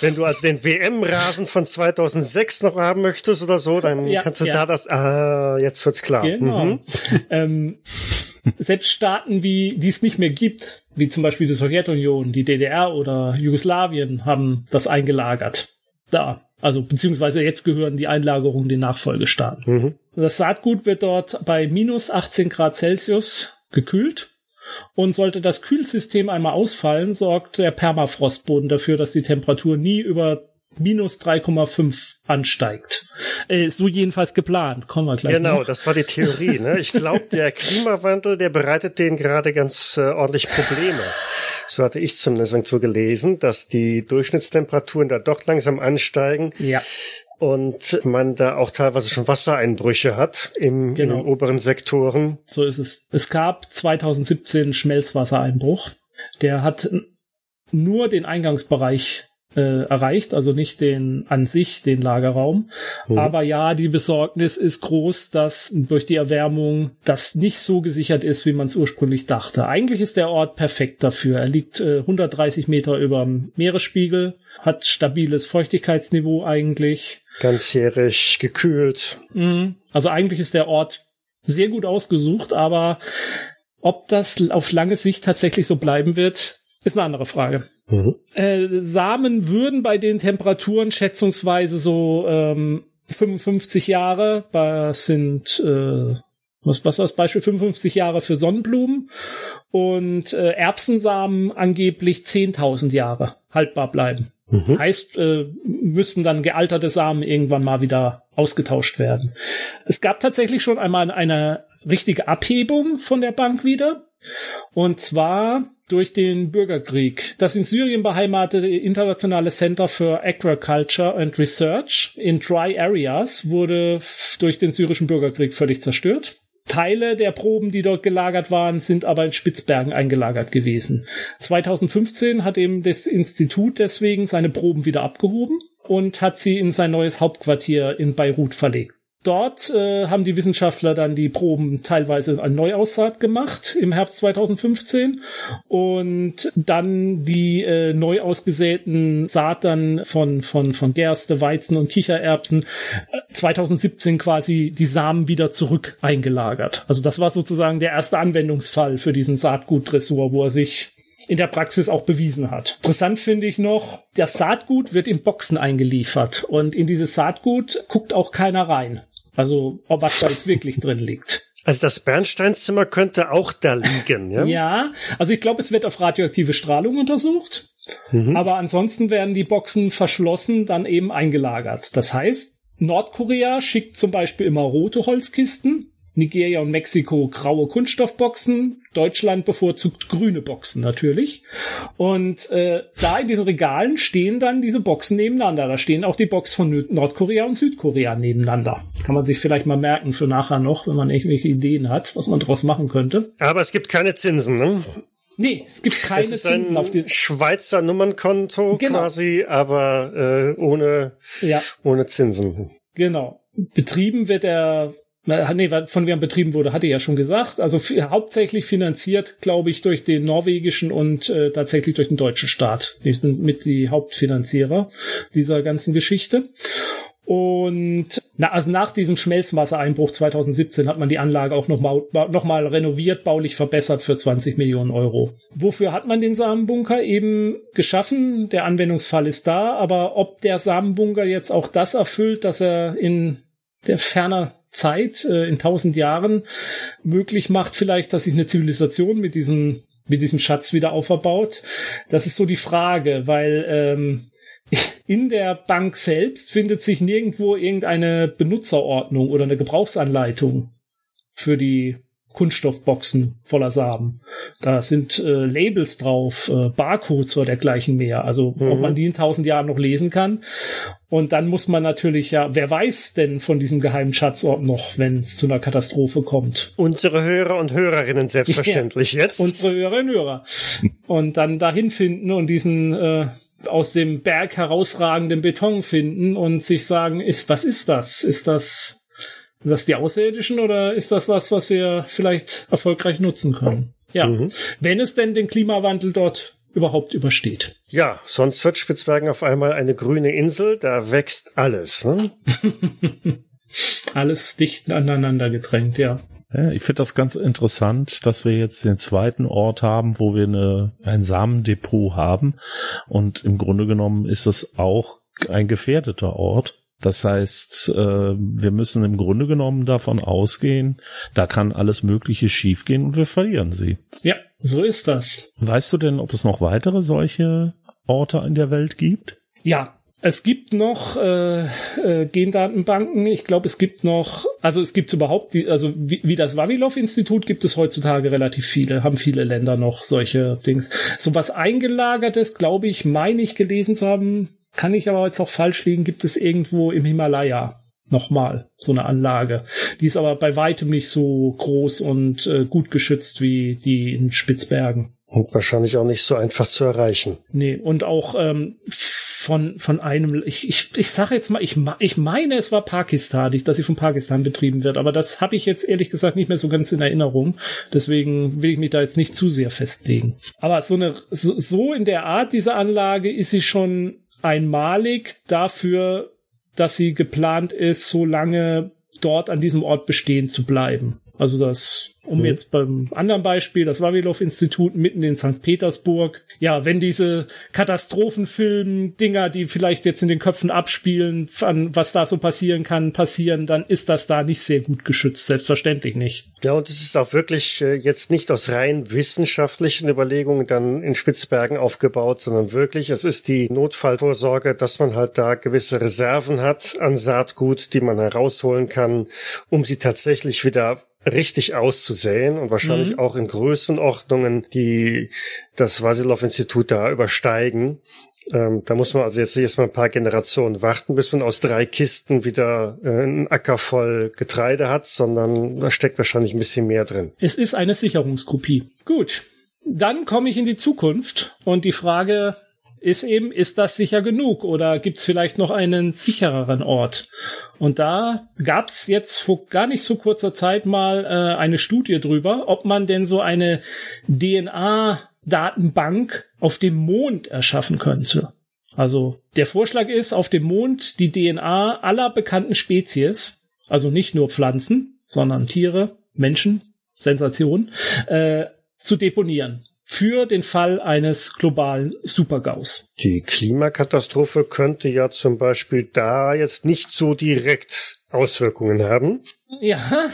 Wenn du also den WM-Rasen von 2006 noch haben möchtest oder so, dann ja, kannst du ja. da das, ah, jetzt wird's klar. Genau. Mhm. Ähm, selbst Staaten, wie, die es nicht mehr gibt, wie zum Beispiel die Sowjetunion, die DDR oder Jugoslawien, haben das eingelagert. Da. Also beziehungsweise jetzt gehören die Einlagerungen den Nachfolgestaaten. Mhm. Das Saatgut wird dort bei minus 18 Grad Celsius gekühlt. Und sollte das Kühlsystem einmal ausfallen, sorgt der Permafrostboden dafür, dass die Temperatur nie über minus 3,5 ansteigt. Äh, so jedenfalls geplant. Kommen wir gleich. Genau, noch. das war die Theorie. Ne? Ich glaube, der Klimawandel, der bereitet denen gerade ganz äh, ordentlich Probleme. So hatte ich zumindest irgendwo gelesen, dass die Durchschnittstemperaturen da doch langsam ansteigen. Ja. Und man da auch teilweise schon Wassereinbrüche hat im, genau. in den oberen Sektoren. So ist es. Es gab 2017 Schmelzwassereinbruch. Der hat nur den Eingangsbereich äh, erreicht, also nicht den an sich den Lagerraum. Mhm. Aber ja, die Besorgnis ist groß, dass durch die Erwärmung das nicht so gesichert ist, wie man es ursprünglich dachte. Eigentlich ist der Ort perfekt dafür. Er liegt äh, 130 Meter über dem Meeresspiegel, hat stabiles Feuchtigkeitsniveau eigentlich. Ganzjährig gekühlt. Mhm. Also eigentlich ist der Ort sehr gut ausgesucht, aber ob das auf lange Sicht tatsächlich so bleiben wird, ist eine andere Frage. Mhm. Äh, Samen würden bei den Temperaturen schätzungsweise so ähm, 55 Jahre, das sind äh, was, was war das Beispiel? 55 Jahre für Sonnenblumen und äh, Erbsensamen angeblich 10.000 Jahre haltbar bleiben. Mhm. Heißt, äh, müssten dann gealterte Samen irgendwann mal wieder ausgetauscht werden. Es gab tatsächlich schon einmal eine richtige Abhebung von der Bank wieder. Und zwar durch den Bürgerkrieg. Das in Syrien beheimatete internationale Center for Agriculture and Research in Dry Areas wurde durch den syrischen Bürgerkrieg völlig zerstört. Teile der Proben, die dort gelagert waren, sind aber in Spitzbergen eingelagert gewesen. 2015 hat eben das Institut deswegen seine Proben wieder abgehoben und hat sie in sein neues Hauptquartier in Beirut verlegt. Dort äh, haben die Wissenschaftler dann die Proben teilweise an Neuaussaat gemacht im Herbst 2015 und dann die äh, neu ausgesäten Saat dann von, von, von Gerste, Weizen und Kichererbsen 2017 äh, quasi die Samen wieder zurück eingelagert. Also das war sozusagen der erste Anwendungsfall für diesen Saatgutdressur, wo er sich in der Praxis auch bewiesen hat. Interessant finde ich noch, das Saatgut wird in Boxen eingeliefert und in dieses Saatgut guckt auch keiner rein. Also, ob was da jetzt wirklich drin liegt. Also das Bernsteinzimmer könnte auch da liegen, ja? Ja, also ich glaube, es wird auf radioaktive Strahlung untersucht. Mhm. Aber ansonsten werden die Boxen verschlossen, dann eben eingelagert. Das heißt, Nordkorea schickt zum Beispiel immer rote Holzkisten, Nigeria und Mexiko graue Kunststoffboxen, Deutschland bevorzugt grüne Boxen natürlich. Und äh, da in diesen Regalen stehen dann diese Boxen nebeneinander. Da stehen auch die Box von Nordkorea und Südkorea nebeneinander. Kann man sich vielleicht mal merken für nachher noch, wenn man irgendwelche Ideen hat, was man daraus machen könnte. Aber es gibt keine Zinsen, ne? Nee, es gibt keine es ist Zinsen auf die Schweizer Nummernkonto genau. quasi, aber äh, ohne, ja. ohne Zinsen. Genau. Betrieben wird er nee, von wem betrieben wurde, hatte ja schon gesagt. Also hauptsächlich finanziert, glaube ich, durch den norwegischen und äh, tatsächlich durch den deutschen Staat. Die sind mit die Hauptfinanzierer dieser ganzen Geschichte. Und na, also nach diesem Schmelzwassereinbruch 2017 hat man die Anlage auch nochmal noch mal renoviert, baulich verbessert für 20 Millionen Euro. Wofür hat man den Samenbunker eben geschaffen? Der Anwendungsfall ist da, aber ob der Samenbunker jetzt auch das erfüllt, dass er in der ferner Zeit, äh, in tausend Jahren möglich macht, vielleicht, dass sich eine Zivilisation mit diesem, mit diesem Schatz wieder auferbaut. Das ist so die Frage, weil ähm, in der Bank selbst findet sich nirgendwo irgendeine Benutzerordnung oder eine Gebrauchsanleitung für die Kunststoffboxen voller Samen. Da sind äh, Labels drauf, äh, Barcodes oder dergleichen mehr. Also mhm. ob man die in tausend Jahren noch lesen kann. Und dann muss man natürlich ja, wer weiß denn von diesem geheimen Schatzort noch, wenn es zu einer Katastrophe kommt? Unsere Hörer und Hörerinnen selbstverständlich ja, jetzt. Unsere Hörerinnen und Hörer. und dann dahin finden und diesen äh, aus dem Berg herausragenden Beton finden und sich sagen, ist, was ist das? Ist das sind das die Außerirdischen oder ist das was, was wir vielleicht erfolgreich nutzen können? Ja, mhm. wenn es denn den Klimawandel dort überhaupt übersteht. Ja, sonst wird Spitzbergen auf einmal eine grüne Insel, da wächst alles. Ne? alles dicht aneinander gedrängt, ja. Ja, ich finde das ganz interessant, dass wir jetzt den zweiten Ort haben, wo wir eine, ein Samendepot haben. Und im Grunde genommen ist es auch ein gefährdeter Ort. Das heißt, äh, wir müssen im Grunde genommen davon ausgehen, da kann alles Mögliche schiefgehen und wir verlieren sie. Ja, so ist das. Weißt du denn, ob es noch weitere solche Orte in der Welt gibt? Ja, es gibt noch äh, äh, Gendatenbanken. Ich glaube, es gibt noch, also es gibt überhaupt, die, also wie, wie das Vavilov-Institut gibt es heutzutage relativ viele, haben viele Länder noch solche Dings. So was eingelagertes, glaube ich, meine ich gelesen zu haben, kann ich aber jetzt auch falsch liegen, gibt es irgendwo im Himalaya nochmal so eine Anlage. Die ist aber bei weitem nicht so groß und äh, gut geschützt wie die in Spitzbergen. Und wahrscheinlich auch nicht so einfach zu erreichen. Nee, und auch ähm, von, von einem, ich, ich, ich sage jetzt mal, ich, ich meine, es war Pakistan, dass sie von Pakistan betrieben wird, aber das habe ich jetzt ehrlich gesagt nicht mehr so ganz in Erinnerung. Deswegen will ich mich da jetzt nicht zu sehr festlegen. Aber so eine, so, so in der Art dieser Anlage ist sie schon einmalig dafür, dass sie geplant ist, so lange dort an diesem Ort bestehen zu bleiben. Also das um jetzt beim anderen Beispiel, das Vavilov-Institut mitten in St. Petersburg. Ja, wenn diese Katastrophenfilm-Dinger, die vielleicht jetzt in den Köpfen abspielen, an was da so passieren kann, passieren, dann ist das da nicht sehr gut geschützt. Selbstverständlich nicht. Ja, und es ist auch wirklich äh, jetzt nicht aus rein wissenschaftlichen Überlegungen dann in Spitzbergen aufgebaut, sondern wirklich, es ist die Notfallvorsorge, dass man halt da gewisse Reserven hat an Saatgut, die man herausholen kann, um sie tatsächlich wieder richtig auszusäen und wahrscheinlich mhm. auch in Größenordnungen, die das Vasilov-Institut da übersteigen. Ähm, da muss man also jetzt erstmal ein paar Generationen warten, bis man aus drei Kisten wieder äh, einen Acker voll Getreide hat, sondern da steckt wahrscheinlich ein bisschen mehr drin. Es ist eine Sicherungskopie. Gut. Dann komme ich in die Zukunft und die Frage, ist eben, ist das sicher genug oder gibt's vielleicht noch einen sichereren Ort? Und da gab's jetzt vor gar nicht so kurzer Zeit mal äh, eine Studie drüber, ob man denn so eine DNA-Datenbank auf dem Mond erschaffen könnte. Also der Vorschlag ist, auf dem Mond die DNA aller bekannten Spezies, also nicht nur Pflanzen, sondern Tiere, Menschen, Sensation, äh, zu deponieren für den Fall eines globalen Supergaus. Die Klimakatastrophe könnte ja zum Beispiel da jetzt nicht so direkt Auswirkungen haben. Ja,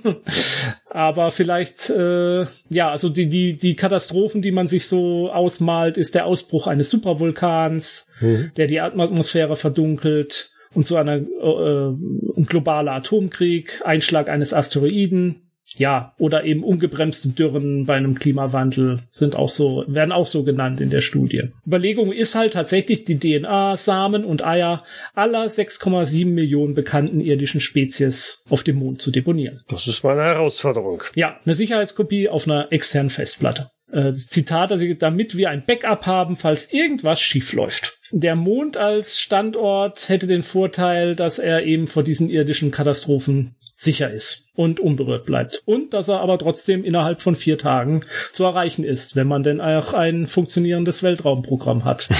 aber vielleicht, äh, ja, also die, die, die Katastrophen, die man sich so ausmalt, ist der Ausbruch eines Supervulkans, mhm. der die Atmosphäre verdunkelt und so einer äh, ein globaler Atomkrieg, Einschlag eines Asteroiden, ja, oder eben ungebremste Dürren bei einem Klimawandel sind auch so, werden auch so genannt in der Studie. Überlegung ist halt tatsächlich die DNA, Samen und Eier aller 6,7 Millionen bekannten irdischen Spezies auf dem Mond zu deponieren. Das ist mal eine Herausforderung. Ja, eine Sicherheitskopie auf einer externen Festplatte. Äh, Zitat, also damit wir ein Backup haben, falls irgendwas schief läuft. Der Mond als Standort hätte den Vorteil, dass er eben vor diesen irdischen Katastrophen sicher ist und unberührt bleibt. Und dass er aber trotzdem innerhalb von vier Tagen zu erreichen ist, wenn man denn auch ein funktionierendes Weltraumprogramm hat.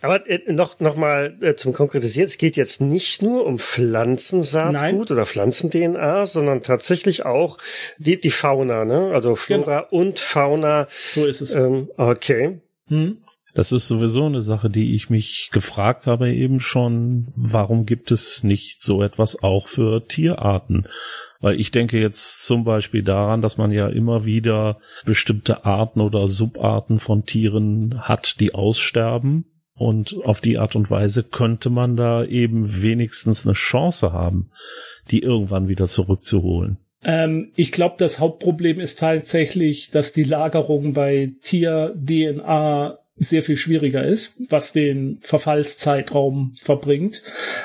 Aber äh, noch, noch mal äh, zum Konkretisieren. Es geht jetzt nicht nur um Pflanzensaatgut Nein. oder Pflanzen-DNA, sondern tatsächlich auch die, die Fauna, ne? Also Flora genau. und Fauna. So ist es. Ähm, okay. Hm? Das ist sowieso eine Sache, die ich mich gefragt habe eben schon. Warum gibt es nicht so etwas auch für Tierarten? Weil ich denke jetzt zum Beispiel daran, dass man ja immer wieder bestimmte Arten oder Subarten von Tieren hat, die aussterben. Und auf die Art und Weise könnte man da eben wenigstens eine Chance haben, die irgendwann wieder zurückzuholen. Ähm, ich glaube, das Hauptproblem ist tatsächlich, dass die Lagerung bei Tier-DNA sehr viel schwieriger ist, was den Verfallszeitraum verbringt.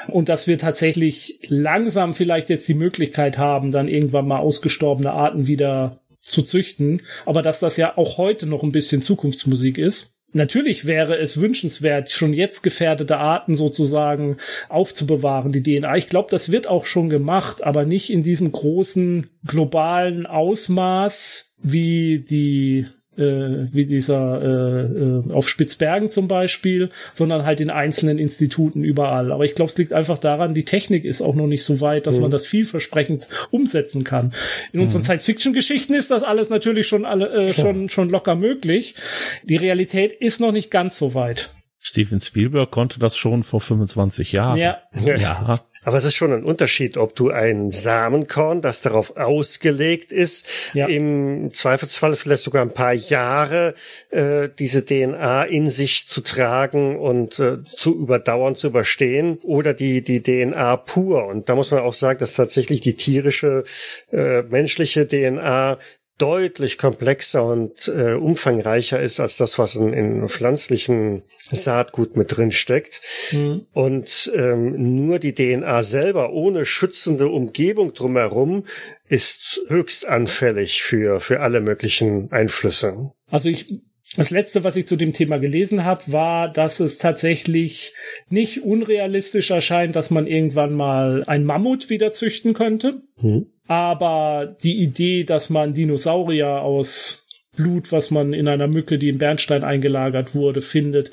Und dass wir tatsächlich langsam vielleicht jetzt die Möglichkeit haben, dann irgendwann mal ausgestorbene Arten wieder zu züchten. Aber dass das ja auch heute noch ein bisschen Zukunftsmusik ist. Natürlich wäre es wünschenswert, schon jetzt gefährdete Arten sozusagen aufzubewahren, die DNA. Ich glaube, das wird auch schon gemacht, aber nicht in diesem großen globalen Ausmaß, wie die äh, wie dieser äh, äh, auf Spitzbergen zum Beispiel, sondern halt in einzelnen Instituten überall. Aber ich glaube, es liegt einfach daran, die Technik ist auch noch nicht so weit, dass mhm. man das vielversprechend umsetzen kann. In unseren mhm. Science-Fiction-Geschichten ist das alles natürlich schon alle äh, schon schon locker möglich. Die Realität ist noch nicht ganz so weit. Steven Spielberg konnte das schon vor 25 Jahren. Ja. ja. Aber es ist schon ein Unterschied, ob du ein Samenkorn, das darauf ausgelegt ist, ja. im Zweifelsfall vielleicht sogar ein paar Jahre äh, diese DNA in sich zu tragen und äh, zu überdauern, zu überstehen, oder die die DNA pur. Und da muss man auch sagen, dass tatsächlich die tierische, äh, menschliche DNA deutlich komplexer und äh, umfangreicher ist als das, was in, in pflanzlichen Saatgut mit drin steckt. Mhm. Und ähm, nur die DNA selber ohne schützende Umgebung drumherum ist höchst anfällig für, für alle möglichen Einflüsse. Also ich das letzte, was ich zu dem Thema gelesen habe, war, dass es tatsächlich nicht unrealistisch erscheint, dass man irgendwann mal ein Mammut wieder züchten könnte. Hm. Aber die Idee, dass man Dinosaurier aus Blut, was man in einer Mücke, die in Bernstein eingelagert wurde, findet,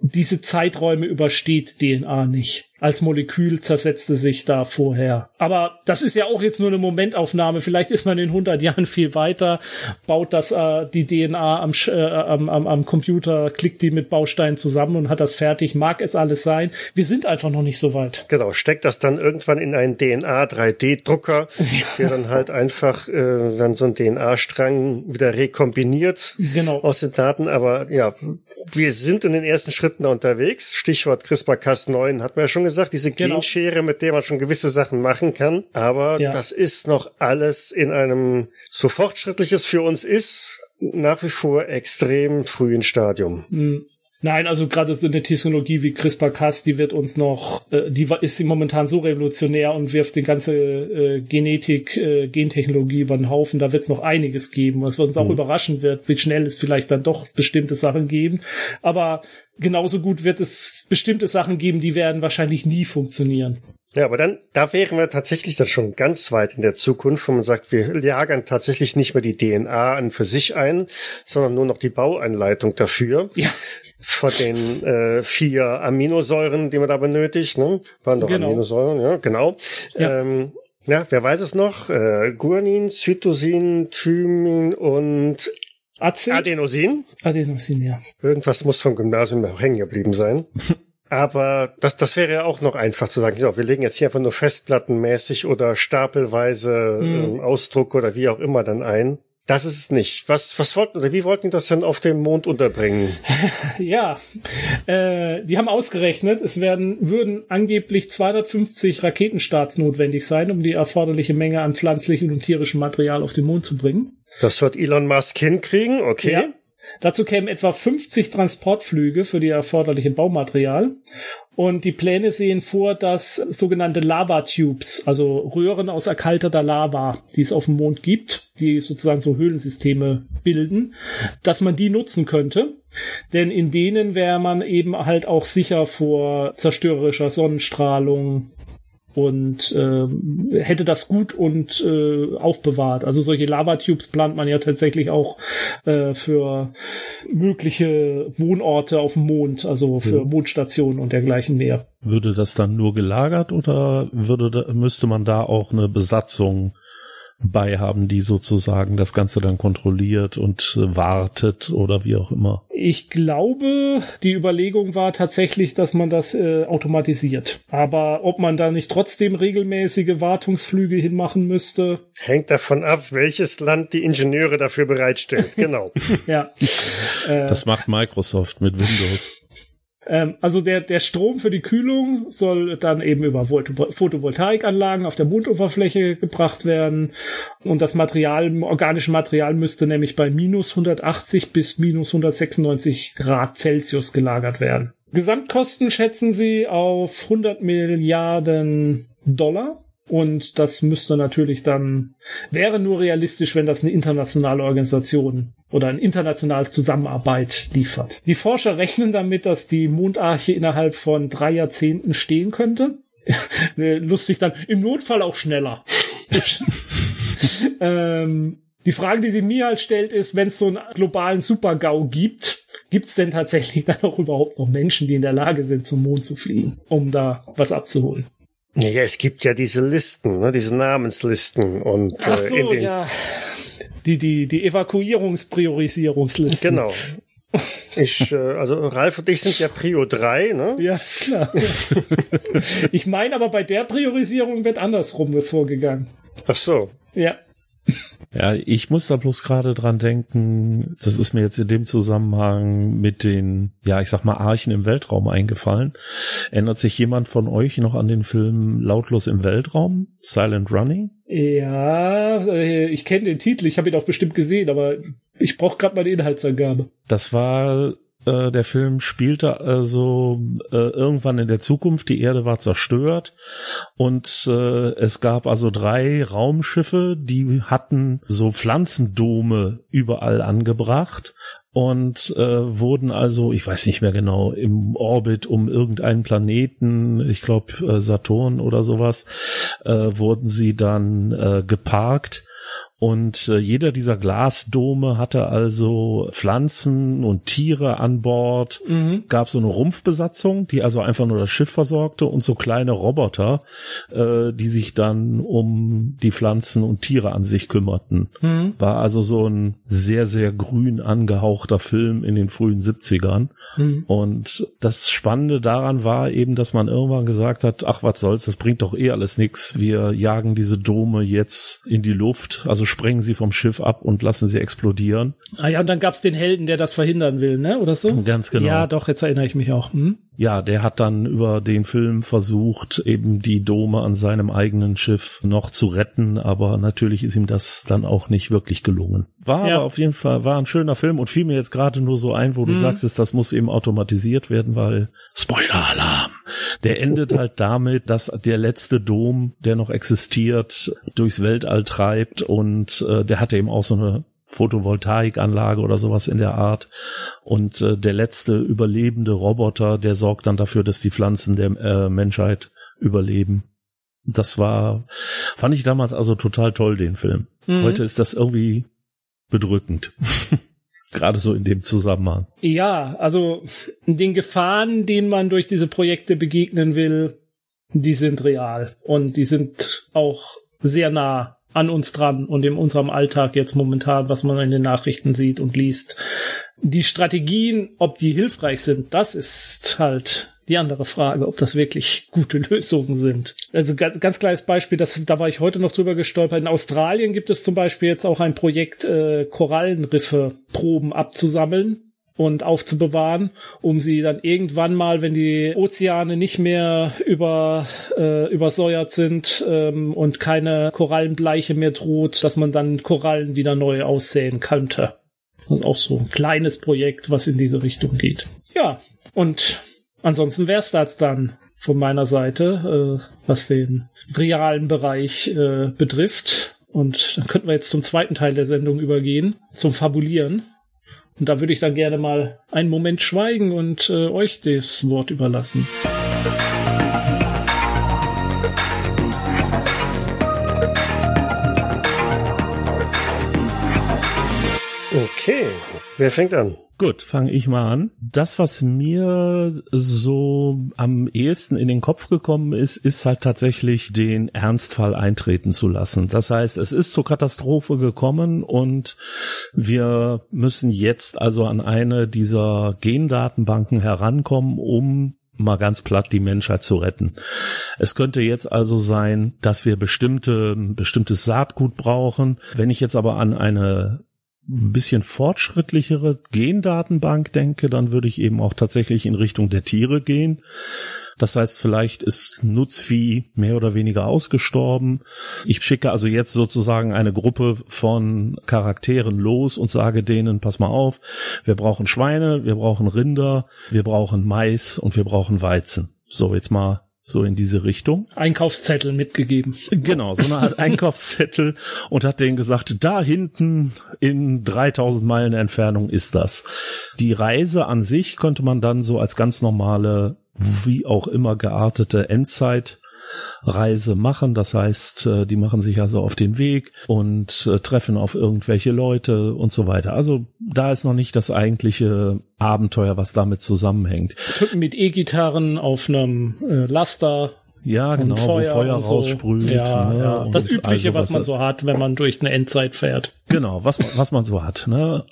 diese Zeiträume übersteht DNA nicht als Molekül zersetzte sich da vorher. Aber das ist ja auch jetzt nur eine Momentaufnahme. Vielleicht ist man in 100 Jahren viel weiter, baut das äh, die DNA am, äh, am, am, am Computer, klickt die mit Bausteinen zusammen und hat das fertig. Mag es alles sein. Wir sind einfach noch nicht so weit. Genau, steckt das dann irgendwann in einen DNA 3D-Drucker, der dann halt einfach äh, dann so einen DNA-Strang wieder rekombiniert genau. aus den Daten. Aber ja, wir sind in den ersten Schritten da unterwegs. Stichwort CRISPR-Cas9 hat man ja schon gesagt, diese genau. Genschere, mit der man schon gewisse Sachen machen kann. Aber ja. das ist noch alles in einem so fortschrittliches für uns ist, nach wie vor extrem frühen Stadium. Hm. Nein, also gerade so eine Technologie wie CRISPR-Cas, die wird uns noch, äh, die ist momentan so revolutionär und wirft die ganze äh, Genetik, äh, Gentechnologie über den Haufen. Da wird es noch einiges geben, was uns auch mhm. überraschen wird, wie schnell es vielleicht dann doch bestimmte Sachen geben. Aber genauso gut wird es bestimmte Sachen geben, die werden wahrscheinlich nie funktionieren. Ja, aber dann, da wären wir tatsächlich dann schon ganz weit in der Zukunft, wo man sagt, wir lagern tatsächlich nicht mehr die DNA an für sich ein, sondern nur noch die Bauanleitung dafür. Ja. Von den äh, vier Aminosäuren, die man da benötigt, ne? Waren doch genau. Aminosäuren, ja, genau. Ja. Ähm, ja, wer weiß es noch? Äh, Guanin, Cytosin, Thymin und Acel? Adenosin. Adenosin, ja. Irgendwas muss vom Gymnasium auch hängen geblieben sein. Aber das, das wäre ja auch noch einfach zu sagen, so, wir legen jetzt hier einfach nur festplattenmäßig oder stapelweise mhm. ähm, Ausdruck oder wie auch immer dann ein. Das ist es nicht. Was, was wollten oder wie wollten die das denn auf dem Mond unterbringen? ja, äh, die haben ausgerechnet, es werden würden angeblich 250 Raketenstarts notwendig sein, um die erforderliche Menge an pflanzlichem und tierischem Material auf den Mond zu bringen. Das wird Elon Musk hinkriegen, okay. Ja. Dazu kämen etwa 50 Transportflüge für die erforderliche Baumaterial. Und die Pläne sehen vor, dass sogenannte Lava-Tubes, also Röhren aus erkalteter Lava, die es auf dem Mond gibt, die sozusagen so Höhlensysteme bilden, dass man die nutzen könnte. Denn in denen wäre man eben halt auch sicher vor zerstörerischer Sonnenstrahlung, und äh, hätte das gut und äh, aufbewahrt. Also solche Lavatubes plant man ja tatsächlich auch äh, für mögliche Wohnorte auf dem Mond, also für mhm. Mondstationen und dergleichen mehr. Würde das dann nur gelagert oder würde müsste man da auch eine Besatzung bei haben, die sozusagen das Ganze dann kontrolliert und äh, wartet oder wie auch immer. Ich glaube, die Überlegung war tatsächlich, dass man das äh, automatisiert. Aber ob man da nicht trotzdem regelmäßige Wartungsflüge hinmachen müsste. Hängt davon ab, welches Land die Ingenieure dafür bereitstellt. Genau. ja. das macht Microsoft mit Windows. Ähm, also der, der Strom für die Kühlung soll dann eben über Photovoltaikanlagen auf der Mondoberfläche gebracht werden. Und das Material, organische Material müsste nämlich bei minus 180 bis minus 196 Grad Celsius gelagert werden. Gesamtkosten schätzen sie auf 100 Milliarden Dollar. Und das müsste natürlich dann, wäre nur realistisch, wenn das eine internationale Organisation oder eine internationale Zusammenarbeit liefert. Die Forscher rechnen damit, dass die Mondarche innerhalb von drei Jahrzehnten stehen könnte. Lustig dann, im Notfall auch schneller. ähm, die Frage, die sie mir halt stellt, ist, wenn es so einen globalen Super-GAU gibt, gibt es denn tatsächlich dann auch überhaupt noch Menschen, die in der Lage sind, zum Mond zu fliegen, um da was abzuholen? Ja, es gibt ja diese Listen, ne, diese Namenslisten und Ach so, äh, in den ja. Die, die, die Evakuierungspriorisierungslisten. Genau. Ich, äh, also Ralf und ich sind ja Prio 3, ne? Ja, ist klar. ich meine aber bei der Priorisierung wird andersrum vorgegangen. Ach so. Ja. Ja, ich muss da bloß gerade dran denken, das ist mir jetzt in dem Zusammenhang mit den, ja, ich sag mal, Archen im Weltraum eingefallen. Erinnert sich jemand von euch noch an den Film Lautlos im Weltraum, Silent Running? Ja, äh, ich kenne den Titel, ich habe ihn auch bestimmt gesehen, aber ich brauche gerade die Inhaltsangabe. Das war äh, der Film spielte also äh, irgendwann in der Zukunft, die Erde war zerstört. Und äh, es gab also drei Raumschiffe, die hatten so Pflanzendome überall angebracht und äh, wurden also, ich weiß nicht mehr genau, im Orbit um irgendeinen Planeten, ich glaube äh, Saturn oder sowas, äh, wurden sie dann äh, geparkt und äh, jeder dieser Glasdome hatte also Pflanzen und Tiere an Bord. Mhm. Gab so eine Rumpfbesatzung, die also einfach nur das Schiff versorgte und so kleine Roboter, äh, die sich dann um die Pflanzen und Tiere an sich kümmerten. Mhm. War also so ein sehr, sehr grün angehauchter Film in den frühen 70ern. Mhm. Und das Spannende daran war eben, dass man irgendwann gesagt hat, ach was soll's, das bringt doch eh alles nix. Wir jagen diese Dome jetzt in die Luft. Also sprengen sie vom Schiff ab und lassen sie explodieren. Ah ja, und dann gab's den Helden, der das verhindern will, ne? Oder so? Ganz genau. Ja, doch, jetzt erinnere ich mich auch. Hm? Ja, der hat dann über den Film versucht, eben die Dome an seinem eigenen Schiff noch zu retten, aber natürlich ist ihm das dann auch nicht wirklich gelungen. War Ja. aber auf jeden Fall, war ein schöner Film und fiel mir jetzt gerade nur so ein, wo du Mhm. sagst, das muss eben automatisiert werden, weil Spoiler-Alarm. Der endet halt damit, dass der letzte Dom, der noch existiert, durchs Weltall treibt und äh, der hatte eben auch so eine Photovoltaikanlage oder sowas in der Art. Und äh, der letzte überlebende Roboter, der sorgt dann dafür, dass die Pflanzen der äh, Menschheit überleben. Das war, fand ich damals also total toll, den Film. Mhm. Heute ist das irgendwie bedrückend. Gerade so in dem Zusammenhang. Ja, also den Gefahren, denen man durch diese Projekte begegnen will, die sind real und die sind auch sehr nah an uns dran und in unserem Alltag jetzt momentan, was man in den Nachrichten sieht und liest. Die Strategien, ob die hilfreich sind, das ist halt die andere Frage, ob das wirklich gute Lösungen sind. Also ganz, ganz kleines Beispiel, das, da war ich heute noch drüber gestolpert. In Australien gibt es zum Beispiel jetzt auch ein Projekt, äh, Korallenriffe Proben abzusammeln und aufzubewahren, um sie dann irgendwann mal, wenn die Ozeane nicht mehr über, äh, übersäuert sind ähm, und keine Korallenbleiche mehr droht, dass man dann Korallen wieder neu aussäen könnte. Das ist auch so ein kleines Projekt, was in diese Richtung geht. Ja, und ansonsten wär's das dann von meiner Seite, äh, was den realen Bereich äh, betrifft. Und dann könnten wir jetzt zum zweiten Teil der Sendung übergehen, zum Fabulieren. Und da würde ich dann gerne mal einen Moment schweigen und äh, euch das Wort überlassen. Okay, wer fängt an? Gut, fange ich mal an. Das, was mir so am ehesten in den Kopf gekommen ist, ist halt tatsächlich den Ernstfall eintreten zu lassen. Das heißt, es ist zur Katastrophe gekommen und wir müssen jetzt also an eine dieser Gendatenbanken herankommen, um mal ganz platt die Menschheit zu retten. Es könnte jetzt also sein, dass wir bestimmte, bestimmtes Saatgut brauchen. Wenn ich jetzt aber an eine ein bisschen fortschrittlichere Gendatenbank denke, dann würde ich eben auch tatsächlich in Richtung der Tiere gehen. Das heißt, vielleicht ist Nutzvieh mehr oder weniger ausgestorben. Ich schicke also jetzt sozusagen eine Gruppe von Charakteren los und sage denen, pass mal auf, wir brauchen Schweine, wir brauchen Rinder, wir brauchen Mais und wir brauchen Weizen. So, jetzt mal so in diese Richtung. Einkaufszettel mitgegeben. Genau, so eine Art Einkaufszettel und hat denen gesagt, da hinten in 3000 Meilen Entfernung ist das. Die Reise an sich könnte man dann so als ganz normale, wie auch immer geartete Endzeit Reise machen. Das heißt, äh, die machen sich also auf den Weg und äh, treffen auf irgendwelche Leute und so weiter. Also da ist noch nicht das eigentliche Abenteuer, was damit zusammenhängt. Mit E-Gitarren auf einem äh, Laster. Ja, genau, und wo Feuer so. raussprüht. Ja, ne, ja. Das Übliche, also was man das- so hat, wenn man durch eine Endzeit fährt. Genau, was man, was man so hat, ne?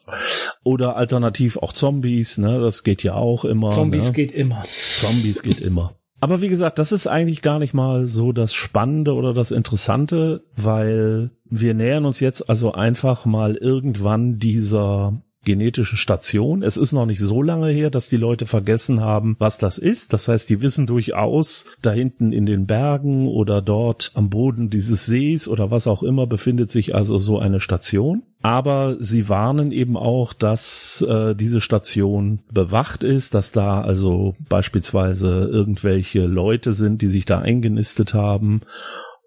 Oder alternativ auch Zombies, ne? Das geht ja auch immer. Zombies ne? geht immer. Zombies geht immer. Aber wie gesagt, das ist eigentlich gar nicht mal so das Spannende oder das Interessante, weil wir nähern uns jetzt also einfach mal irgendwann dieser genetische Station. Es ist noch nicht so lange her, dass die Leute vergessen haben, was das ist. Das heißt, die wissen durchaus, da hinten in den Bergen oder dort am Boden dieses Sees oder was auch immer befindet sich also so eine Station. Aber sie warnen eben auch, dass äh, diese Station bewacht ist, dass da also beispielsweise irgendwelche Leute sind, die sich da eingenistet haben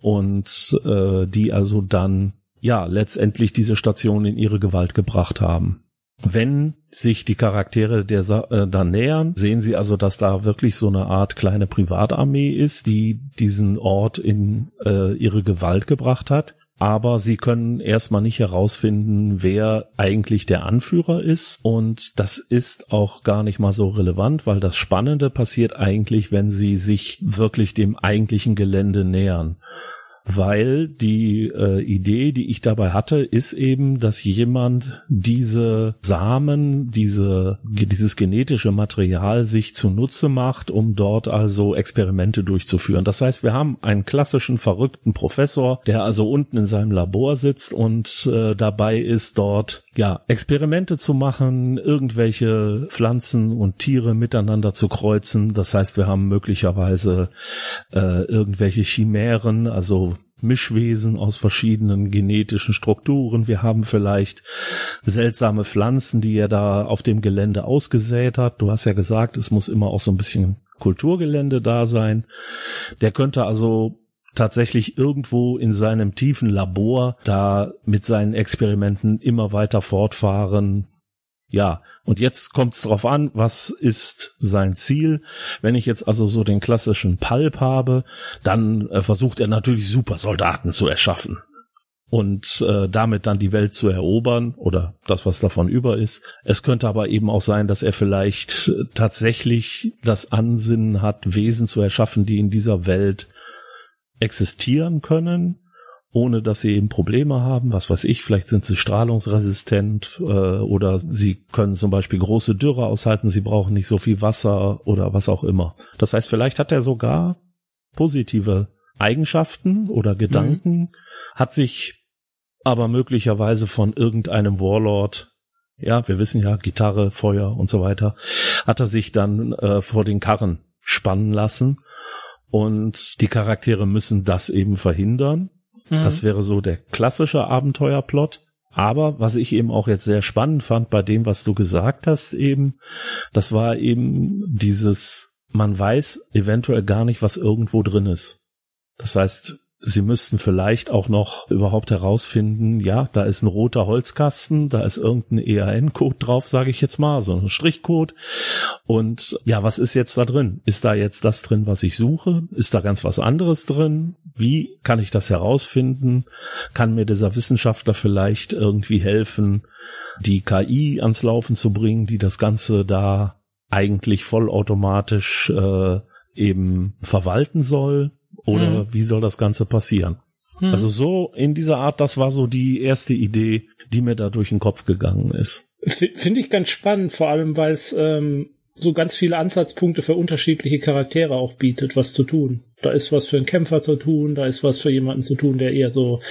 und äh, die also dann ja letztendlich diese Station in ihre Gewalt gebracht haben. Wenn sich die Charaktere der Sa äh, dann nähern, sehen sie also, dass da wirklich so eine Art kleine Privatarmee ist, die diesen Ort in äh, ihre Gewalt gebracht hat. Aber sie können erstmal nicht herausfinden, wer eigentlich der Anführer ist. Und das ist auch gar nicht mal so relevant, weil das Spannende passiert eigentlich, wenn sie sich wirklich dem eigentlichen Gelände nähern. Weil die äh, Idee, die ich dabei hatte, ist eben, dass jemand diese Samen, diese, dieses genetische Material sich zunutze macht, um dort also Experimente durchzuführen. Das heißt, wir haben einen klassischen verrückten Professor, der also unten in seinem Labor sitzt und äh, dabei ist dort ja, Experimente zu machen, irgendwelche Pflanzen und Tiere miteinander zu kreuzen. Das heißt, wir haben möglicherweise äh, irgendwelche Chimären, also Mischwesen aus verschiedenen genetischen Strukturen. Wir haben vielleicht seltsame Pflanzen, die er da auf dem Gelände ausgesät hat. Du hast ja gesagt, es muss immer auch so ein bisschen Kulturgelände da sein. Der könnte also tatsächlich irgendwo in seinem tiefen Labor da mit seinen Experimenten immer weiter fortfahren. Ja, und jetzt kommt es drauf an, was ist sein Ziel. Wenn ich jetzt also so den klassischen Pulp habe, dann äh, versucht er natürlich Supersoldaten zu erschaffen und äh, damit dann die Welt zu erobern oder das, was davon über ist. Es könnte aber eben auch sein, dass er vielleicht tatsächlich das Ansinnen hat, Wesen zu erschaffen, die in dieser Welt existieren können, ohne dass sie eben Probleme haben. Was weiß ich, vielleicht sind sie strahlungsresistent äh, oder sie können zum Beispiel große Dürre aushalten, sie brauchen nicht so viel Wasser oder was auch immer. Das heißt, vielleicht hat er sogar positive Eigenschaften oder Gedanken, mhm. hat sich aber möglicherweise von irgendeinem Warlord ja, wir wissen ja, Gitarre, Feuer und so weiter, hat er sich dann äh, vor den Karren spannen lassen und die Charaktere müssen das eben verhindern. Mhm. Das wäre so der klassische Abenteuerplot. Aber was ich eben auch jetzt sehr spannend fand bei dem, was du gesagt hast, eben, das war eben dieses, man weiß eventuell gar nicht, was irgendwo drin ist. Das heißt, Sie müssten vielleicht auch noch überhaupt herausfinden, ja, da ist ein roter Holzkasten, da ist irgendein EAN-Code drauf, sage ich jetzt mal, so ein Strichcode. Und ja, was ist jetzt da drin? Ist da jetzt das drin, was ich suche? Ist da ganz was anderes drin? Wie kann ich das herausfinden? Kann mir dieser Wissenschaftler vielleicht irgendwie helfen, die KI ans Laufen zu bringen, die das Ganze da eigentlich vollautomatisch äh, eben verwalten soll? Oder hm. wie soll das Ganze passieren? Hm. Also so in dieser Art, das war so die erste Idee, die mir da durch den Kopf gegangen ist. Finde ich ganz spannend, vor allem weil es ähm, so ganz viele Ansatzpunkte für unterschiedliche Charaktere auch bietet, was zu tun. Da ist was für einen Kämpfer zu tun, da ist was für jemanden zu tun, der eher so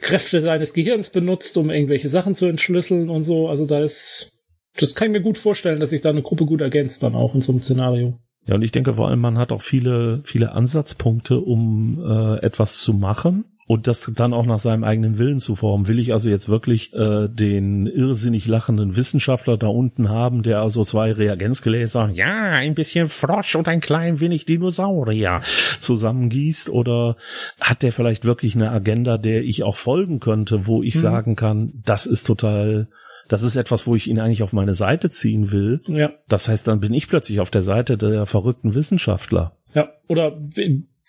Kräfte seines Gehirns benutzt, um irgendwelche Sachen zu entschlüsseln und so. Also da ist, das kann ich mir gut vorstellen, dass sich da eine Gruppe gut ergänzt dann auch in so einem Szenario. Ja, und ich denke vor allem, man hat auch viele, viele Ansatzpunkte, um äh, etwas zu machen und das dann auch nach seinem eigenen Willen zu formen. Will ich also jetzt wirklich äh, den irrsinnig lachenden Wissenschaftler da unten haben, der also zwei Reagenzgläser, ja, ein bisschen Frosch und ein klein wenig Dinosaurier zusammengießt oder hat der vielleicht wirklich eine Agenda, der ich auch folgen könnte, wo ich hm. sagen kann, das ist total das ist etwas, wo ich ihn eigentlich auf meine Seite ziehen will. Ja. Das heißt, dann bin ich plötzlich auf der Seite der verrückten Wissenschaftler. Ja, oder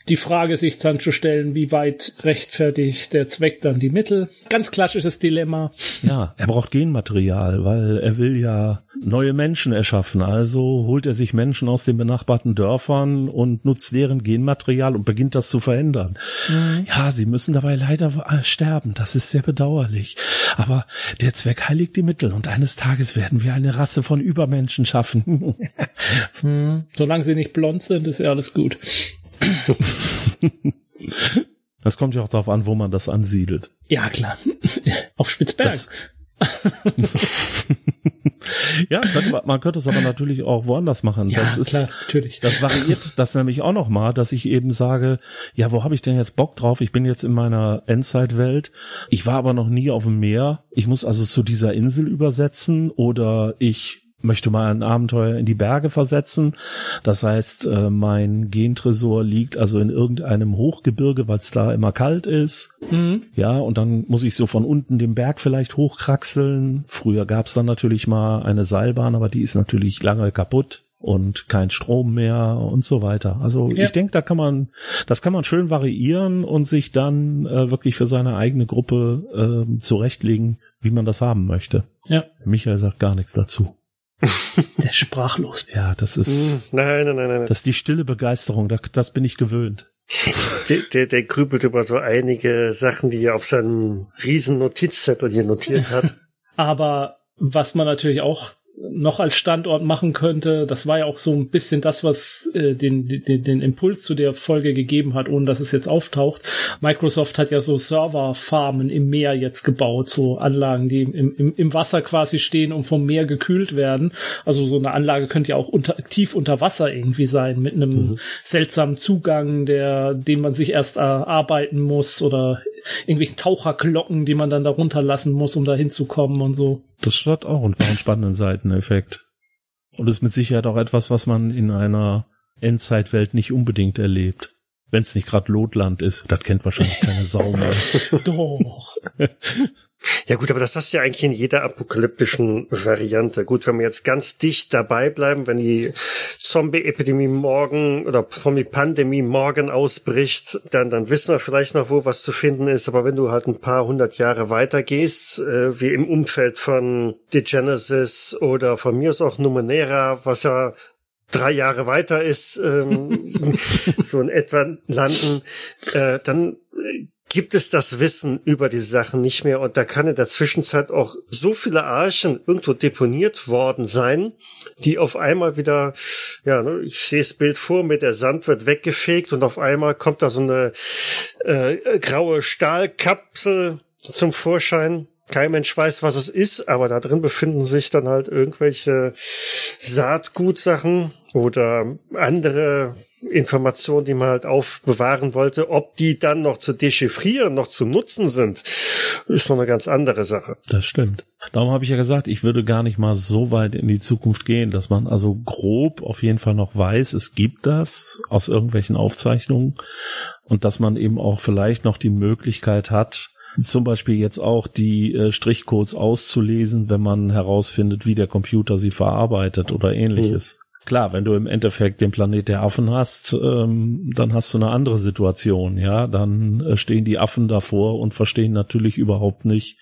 die Frage sich dann zu stellen, wie weit rechtfertigt der Zweck dann die Mittel. Ganz klassisches Dilemma. Ja, er braucht Genmaterial, weil er will ja neue Menschen erschaffen. Also holt er sich Menschen aus den benachbarten Dörfern und nutzt deren Genmaterial und beginnt das zu verändern. Mhm. Ja, sie müssen dabei leider sterben. Das ist sehr bedauerlich. Aber der Zweck heiligt die Mittel und eines Tages werden wir eine Rasse von Übermenschen schaffen. mhm. Solange sie nicht blond sind, ist ja alles gut. Das kommt ja auch darauf an, wo man das ansiedelt. Ja, klar. Auf Spitzberg. Ja, könnte man, könnte es aber natürlich auch woanders machen. Ja, das ist, klar, natürlich. Das variiert das nämlich auch noch mal, dass ich eben sage, ja, wo habe ich denn jetzt Bock drauf? Ich bin jetzt in meiner Endzeitwelt. Ich war aber noch nie auf dem Meer. Ich muss also zu dieser Insel übersetzen oder ich möchte mal ein Abenteuer in die Berge versetzen. Das heißt, äh, mein Gentresor liegt also in irgendeinem Hochgebirge, weil es da immer kalt ist. Mhm. Ja, und dann muss ich so von unten den Berg vielleicht hochkraxeln. Früher gab es dann natürlich mal eine Seilbahn, aber die ist natürlich lange kaputt und kein Strom mehr und so weiter. Also ja. ich denke, da kann man, das kann man schön variieren und sich dann äh, wirklich für seine eigene Gruppe äh, zurechtlegen, wie man das haben möchte. Ja. Michael sagt gar nichts dazu. Der ist sprachlos. Ja, das ist. Hm, nein, nein, nein, nein. Das ist die stille Begeisterung. Das, das bin ich gewöhnt. der, der, der grübelt über so einige Sachen, die er auf seinem riesen Notizzettel hier notiert hat. Aber was man natürlich auch noch als Standort machen könnte. Das war ja auch so ein bisschen das, was äh, den, den, den Impuls zu der Folge gegeben hat, ohne dass es jetzt auftaucht. Microsoft hat ja so Serverfarmen im Meer jetzt gebaut, so Anlagen, die im, im, im Wasser quasi stehen und vom Meer gekühlt werden. Also so eine Anlage könnte ja auch unter, tief unter Wasser irgendwie sein, mit einem mhm. seltsamen Zugang, der, den man sich erst erarbeiten muss oder irgendwelchen Taucherglocken, die man dann da runterlassen muss, um da hinzukommen und so. Das hat auch einen spannenden Seiteneffekt. Und ist mit Sicherheit auch etwas, was man in einer Endzeitwelt nicht unbedingt erlebt. Wenn es nicht gerade Lotland ist, das kennt wahrscheinlich keine Sau mehr. Doch. Ja gut, aber das hast du ja eigentlich in jeder apokalyptischen Variante. Gut, wenn wir jetzt ganz dicht dabei bleiben, wenn die Zombie-Epidemie morgen oder Zombie-Pandemie morgen ausbricht, dann, dann wissen wir vielleicht noch, wo was zu finden ist. Aber wenn du halt ein paar hundert Jahre weiter gehst, äh, wie im Umfeld von Degenesis oder von mir aus auch Numenera, was ja drei Jahre weiter ist, ähm, so in etwa landen, äh, dann gibt es das Wissen über die Sachen nicht mehr und da kann in der Zwischenzeit auch so viele Archen irgendwo deponiert worden sein, die auf einmal wieder, ja, ne, ich sehe das Bild vor mir, der Sand wird weggefegt und auf einmal kommt da so eine äh, graue Stahlkapsel zum Vorschein. Kein Mensch weiß, was es ist, aber da drin befinden sich dann halt irgendwelche Saatgutsachen oder andere Informationen, die man halt aufbewahren wollte, ob die dann noch zu dechiffrieren, noch zu nutzen sind, ist noch eine ganz andere Sache. Das stimmt. Darum habe ich ja gesagt, ich würde gar nicht mal so weit in die Zukunft gehen, dass man also grob auf jeden Fall noch weiß, es gibt das aus irgendwelchen Aufzeichnungen und dass man eben auch vielleicht noch die Möglichkeit hat, zum Beispiel jetzt auch die äh, Strichcodes auszulesen, wenn man herausfindet, wie der Computer sie verarbeitet oder ähnliches. Mhm. Klar, wenn du im Endeffekt den Planet der Affen hast, ähm, dann hast du eine andere Situation, ja. Dann äh, stehen die Affen davor und verstehen natürlich überhaupt nicht,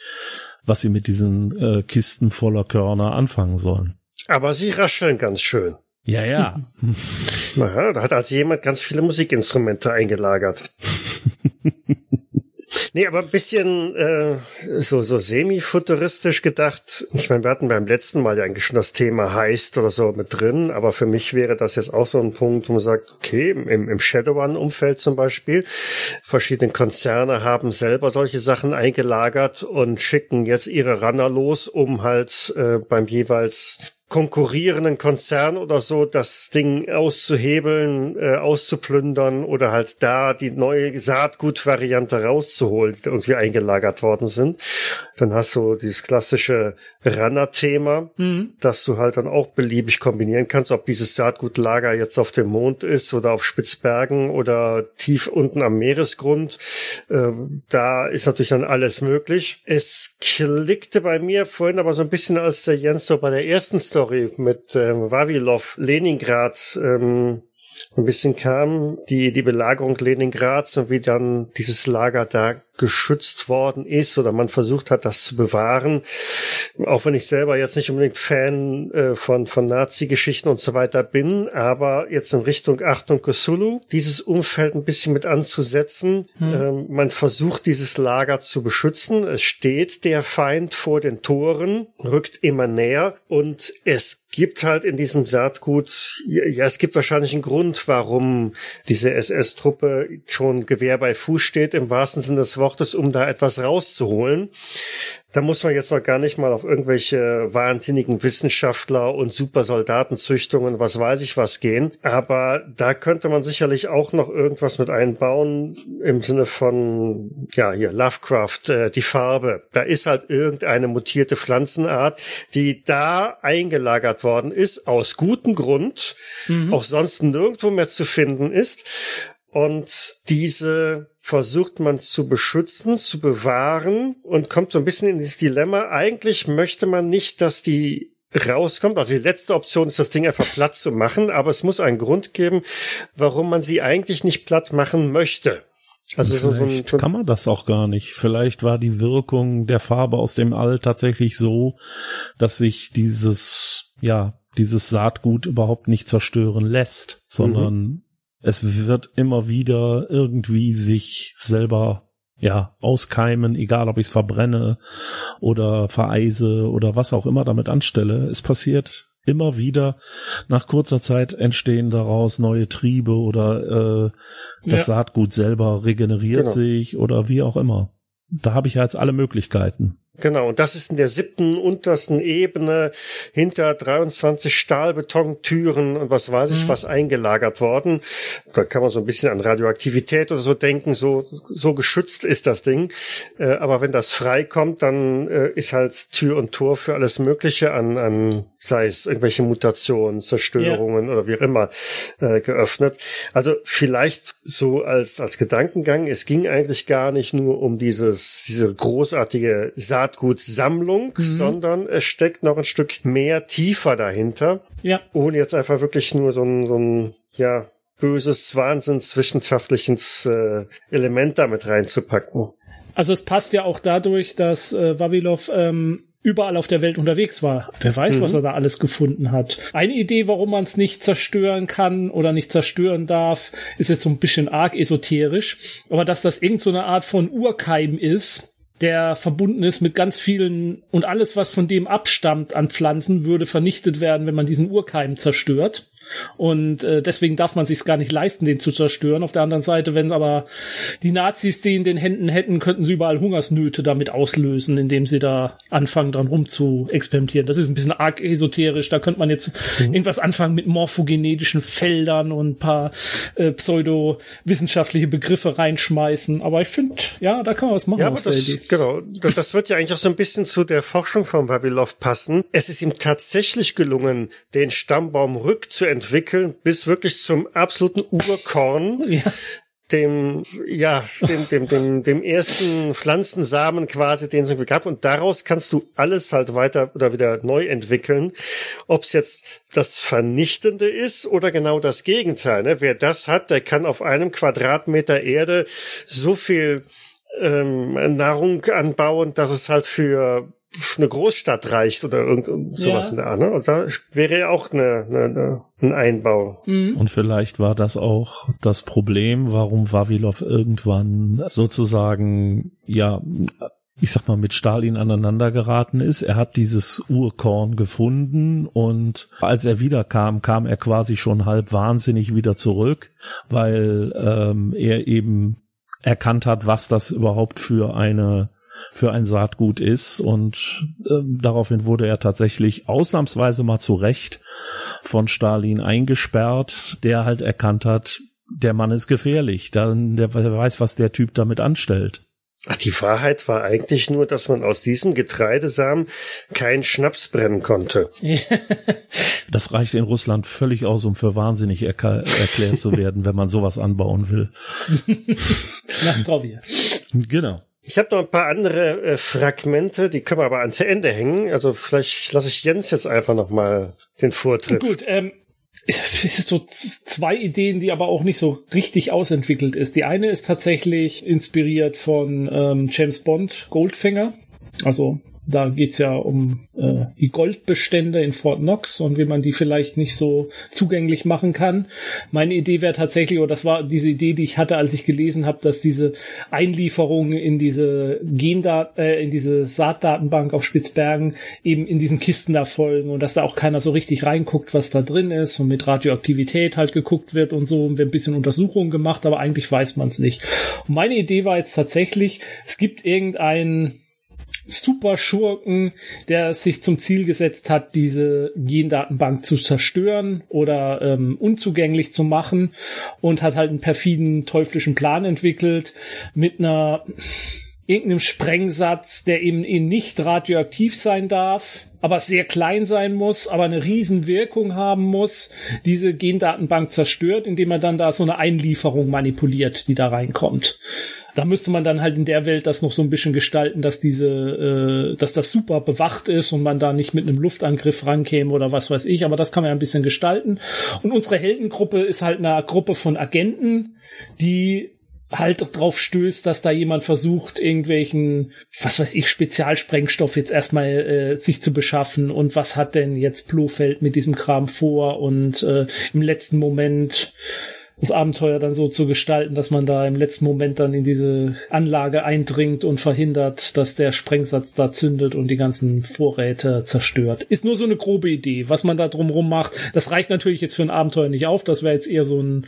was sie mit diesen äh, Kisten voller Körner anfangen sollen. Aber sie rascheln ganz schön. Ja, ja. Naja, da hat also jemand ganz viele Musikinstrumente eingelagert. Nee, aber ein bisschen äh, so, so semi-futuristisch gedacht. Ich meine, wir hatten beim letzten Mal ja eigentlich schon das Thema Heist oder so mit drin, aber für mich wäre das jetzt auch so ein Punkt, wo man sagt, okay, im, im Shadowrun-Umfeld zum Beispiel, verschiedene Konzerne haben selber solche Sachen eingelagert und schicken jetzt ihre Runner los, um halt äh, beim jeweils konkurrierenden Konzern oder so das Ding auszuhebeln, äh, auszuplündern oder halt da die neue Saatgutvariante rauszuholen, die irgendwie eingelagert worden sind. Dann hast du dieses klassische Runner-Thema, mhm. dass du halt dann auch beliebig kombinieren kannst, ob dieses Saatgutlager jetzt auf dem Mond ist oder auf Spitzbergen oder tief unten am Meeresgrund. Ähm, da ist natürlich dann alles möglich. Es klickte bei mir vorhin aber so ein bisschen, als der Jens so bei der ersten Story mit ähm, Vavilov, Leningrad, ähm, ein bisschen kam, die, die Belagerung Leningrads und wie dann dieses Lager da geschützt worden ist oder man versucht hat, das zu bewahren. Auch wenn ich selber jetzt nicht unbedingt Fan äh, von, von Nazi-Geschichten und so weiter bin, aber jetzt in Richtung Achtung Cthulhu, dieses Umfeld ein bisschen mit anzusetzen. Hm. Ähm, man versucht, dieses Lager zu beschützen. Es steht der Feind vor den Toren, rückt immer näher und es gibt halt in diesem Saatgut, ja, es gibt wahrscheinlich einen Grund, warum diese SS-Truppe schon Gewehr bei Fuß steht, im wahrsten Sinne des Wortes Wortes, um da etwas rauszuholen. Da muss man jetzt noch gar nicht mal auf irgendwelche wahnsinnigen Wissenschaftler und Supersoldatenzüchtungen, was weiß ich was gehen. Aber da könnte man sicherlich auch noch irgendwas mit einbauen im Sinne von, ja, hier Lovecraft, äh, die Farbe. Da ist halt irgendeine mutierte Pflanzenart, die da eingelagert worden ist, aus gutem Grund, mhm. auch sonst nirgendwo mehr zu finden ist. Und diese versucht man zu beschützen, zu bewahren und kommt so ein bisschen in dieses Dilemma. Eigentlich möchte man nicht, dass die rauskommt. Also die letzte Option ist, das Ding einfach platt zu machen, aber es muss einen Grund geben, warum man sie eigentlich nicht platt machen möchte. Also so, so, ein, so kann man das auch gar nicht. Vielleicht war die Wirkung der Farbe aus dem All tatsächlich so, dass sich dieses, ja, dieses Saatgut überhaupt nicht zerstören lässt, sondern mhm Es wird immer wieder irgendwie sich selber ja, auskeimen, egal ob ich es verbrenne oder vereise oder was auch immer damit anstelle. Es passiert immer wieder. Nach kurzer Zeit entstehen daraus neue Triebe oder äh, das ja. Saatgut selber regeneriert genau. sich oder wie auch immer. Da habe ich ja jetzt alle Möglichkeiten. Genau, und das ist in der siebten untersten Ebene hinter 23 Stahlbetontüren und was weiß ich mhm. was eingelagert worden. Da kann man so ein bisschen an Radioaktivität oder so denken, so, so geschützt ist das Ding. Äh, aber wenn das freikommt, dann äh, ist halt Tür und Tor für alles Mögliche an, an sei es irgendwelche Mutationen, Zerstörungen ja. oder wie auch immer äh, geöffnet. Also vielleicht so als, als Gedankengang, es ging eigentlich gar nicht nur um dieses, diese großartige Saat Saatgutsammlung, mhm. sondern es steckt noch ein Stück mehr tiefer dahinter. Ja. Ohne jetzt einfach wirklich nur so ein, so ein ja, böses, wahnsinnswissenschaftliches äh, Element damit reinzupacken. Also es passt ja auch dadurch, dass äh, Vavilov ähm, überall auf der Welt unterwegs war. Wer weiß, mhm. was er da alles gefunden hat. Eine Idee, warum man es nicht zerstören kann oder nicht zerstören darf, ist jetzt so ein bisschen arg esoterisch. Aber dass das irgend so eine Art von Urkeim ist, der verbunden ist mit ganz vielen und alles, was von dem abstammt an Pflanzen, würde vernichtet werden, wenn man diesen Urkeim zerstört. Und äh, deswegen darf man sich gar nicht leisten, den zu zerstören. Auf der anderen Seite, wenn aber die Nazis die in den Händen hätten, könnten sie überall Hungersnöte damit auslösen, indem sie da anfangen, dran rum zu experimentieren. Das ist ein bisschen arg esoterisch. Da könnte man jetzt mhm. irgendwas anfangen mit morphogenetischen Feldern und ein paar äh, pseudowissenschaftliche Begriffe reinschmeißen. Aber ich finde, ja, da kann man was machen. Ja, aber das, genau. Das wird ja eigentlich auch so ein bisschen zu der Forschung von Vavilov passen. Es ist ihm tatsächlich gelungen, den Stammbaum rückzuentwickeln entwickeln bis wirklich zum absoluten Urkorn. Ja dem, ja, dem, dem, dem, dem ersten Pflanzensamen quasi, den es gab. Und daraus kannst du alles halt weiter oder wieder neu entwickeln. Ob es jetzt das Vernichtende ist oder genau das Gegenteil. Ne? Wer das hat, der kann auf einem Quadratmeter Erde so viel ähm, Nahrung anbauen, dass es halt für eine Großstadt reicht oder irgend sowas ja. in der Art. Ne? Und da wäre ja auch eine, eine, eine, ein Einbau. Mhm. Und vielleicht war das auch das Problem, warum Vavilov irgendwann sozusagen, ja, ich sag mal, mit Stalin aneinander geraten ist. Er hat dieses Urkorn gefunden und als er wiederkam, kam er quasi schon halb wahnsinnig wieder zurück, weil ähm, er eben erkannt hat, was das überhaupt für eine für ein Saatgut ist und äh, daraufhin wurde er tatsächlich ausnahmsweise mal zu Recht von Stalin eingesperrt, der halt erkannt hat, der Mann ist gefährlich, dann der, der weiß, was der Typ damit anstellt. Ach, die Wahrheit war eigentlich nur, dass man aus diesem Getreidesamen keinen Schnaps brennen konnte. das reicht in Russland völlig aus, um für wahnsinnig erklärt zu werden, wenn man sowas anbauen will. Nastrovia. Genau. Ich habe noch ein paar andere äh, Fragmente, die können wir aber ans Ende hängen. Also vielleicht lasse ich Jens jetzt einfach noch mal den Vortritt. Gut, ähm, es ist so zwei Ideen, die aber auch nicht so richtig ausentwickelt ist. Die eine ist tatsächlich inspiriert von ähm, James Bond Goldfinger. Also da geht's ja um äh, die Goldbestände in Fort Knox und wie man die vielleicht nicht so zugänglich machen kann. Meine Idee wäre tatsächlich, oder das war diese Idee, die ich hatte, als ich gelesen habe, dass diese Einlieferungen in diese Gendat äh, in diese Saatdatenbank auf Spitzbergen eben in diesen Kisten da folgen und dass da auch keiner so richtig reinguckt, was da drin ist und mit Radioaktivität halt geguckt wird und so und wird ein bisschen Untersuchungen gemacht, aber eigentlich weiß man es nicht. Und meine Idee war jetzt tatsächlich, es gibt irgendein Super-Schurken, der sich zum Ziel gesetzt hat, diese Gendatenbank zu zerstören oder ähm, unzugänglich zu machen und hat halt einen perfiden teuflischen Plan entwickelt mit einer irgendeinem Sprengsatz, der eben, nicht radioaktiv sein darf, aber sehr klein sein muss, aber eine riesen Wirkung haben muss, diese Gendatenbank zerstört, indem er dann da so eine Einlieferung manipuliert, die da reinkommt. Da müsste man dann halt in der Welt das noch so ein bisschen gestalten, dass diese, äh, dass das super bewacht ist und man da nicht mit einem Luftangriff rankäme oder was weiß ich. Aber das kann man ja ein bisschen gestalten. Und unsere Heldengruppe ist halt eine Gruppe von Agenten, die halt drauf stößt, dass da jemand versucht, irgendwelchen, was weiß ich, Spezialsprengstoff jetzt erstmal äh, sich zu beschaffen und was hat denn jetzt Blofeld mit diesem Kram vor und äh, im letzten Moment das Abenteuer dann so zu gestalten, dass man da im letzten Moment dann in diese Anlage eindringt und verhindert, dass der Sprengsatz da zündet und die ganzen Vorräte zerstört. Ist nur so eine grobe Idee. Was man da drumrum macht, das reicht natürlich jetzt für ein Abenteuer nicht auf. Das wäre jetzt eher so ein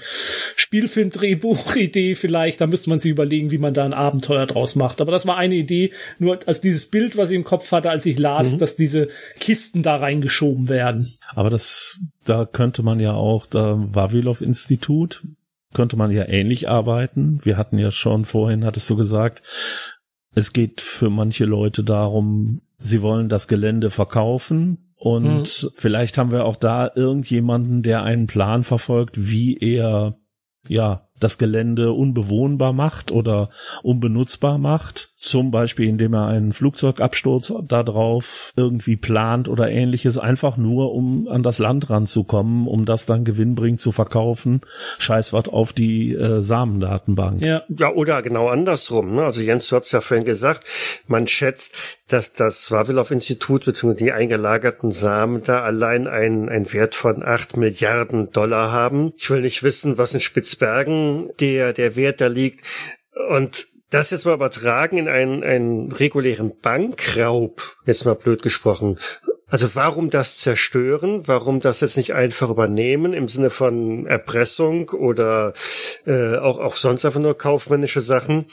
Spielfilm-Drehbuch-Idee vielleicht. Da müsste man sich überlegen, wie man da ein Abenteuer draus macht. Aber das war eine Idee, nur als dieses Bild, was ich im Kopf hatte, als ich las, mhm. dass diese Kisten da reingeschoben werden. Aber das, da könnte man ja auch, da Vavilov-Institut, könnte man ja ähnlich arbeiten. Wir hatten ja schon vorhin, hattest du gesagt, es geht für manche Leute darum, sie wollen das Gelände verkaufen und mhm. vielleicht haben wir auch da irgendjemanden, der einen Plan verfolgt, wie er ja das Gelände unbewohnbar macht oder unbenutzbar macht. Zum Beispiel, indem er einen Flugzeugabsturz darauf irgendwie plant oder ähnliches, einfach nur, um an das Land ranzukommen, um das dann gewinnbringend zu verkaufen. Scheißwort auf die äh, Samendatenbank. Ja. ja, oder genau andersrum. Ne? Also Jens, du hast ja vorhin gesagt, man schätzt, dass das Vavilov-Institut bzw. die eingelagerten Samen da allein einen, einen Wert von acht Milliarden Dollar haben. Ich will nicht wissen, was in Spitzbergen der, der Wert da liegt. Und das jetzt mal übertragen in einen, einen regulären Bankraub, jetzt mal blöd gesprochen, also warum das zerstören? Warum das jetzt nicht einfach übernehmen im Sinne von Erpressung oder äh, auch, auch sonst einfach nur kaufmännische Sachen?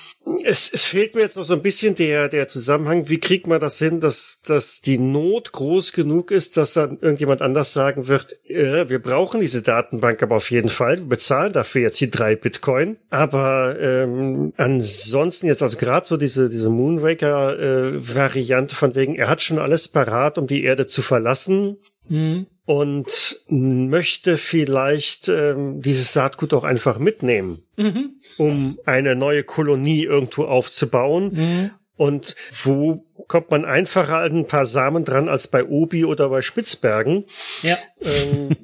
Es, es fehlt mir jetzt noch so ein bisschen der, der Zusammenhang. Wie kriegt man das hin, dass, dass die Not groß genug ist, dass dann irgendjemand anders sagen wird, äh, wir brauchen diese Datenbank aber auf jeden Fall. Wir bezahlen dafür jetzt die drei Bitcoin. Aber ähm, ansonsten jetzt, also gerade so diese, diese Moonraker-Variante äh, von wegen, er hat schon alles parat, um die Erde Erde zu verlassen. Mhm. Und möchte vielleicht ähm, dieses Saatgut auch einfach mitnehmen, mhm. um eine neue Kolonie irgendwo aufzubauen. Mhm. Und wo kommt man einfacher an ein paar Samen dran als bei Obi oder bei Spitzbergen? Ja. Ähm,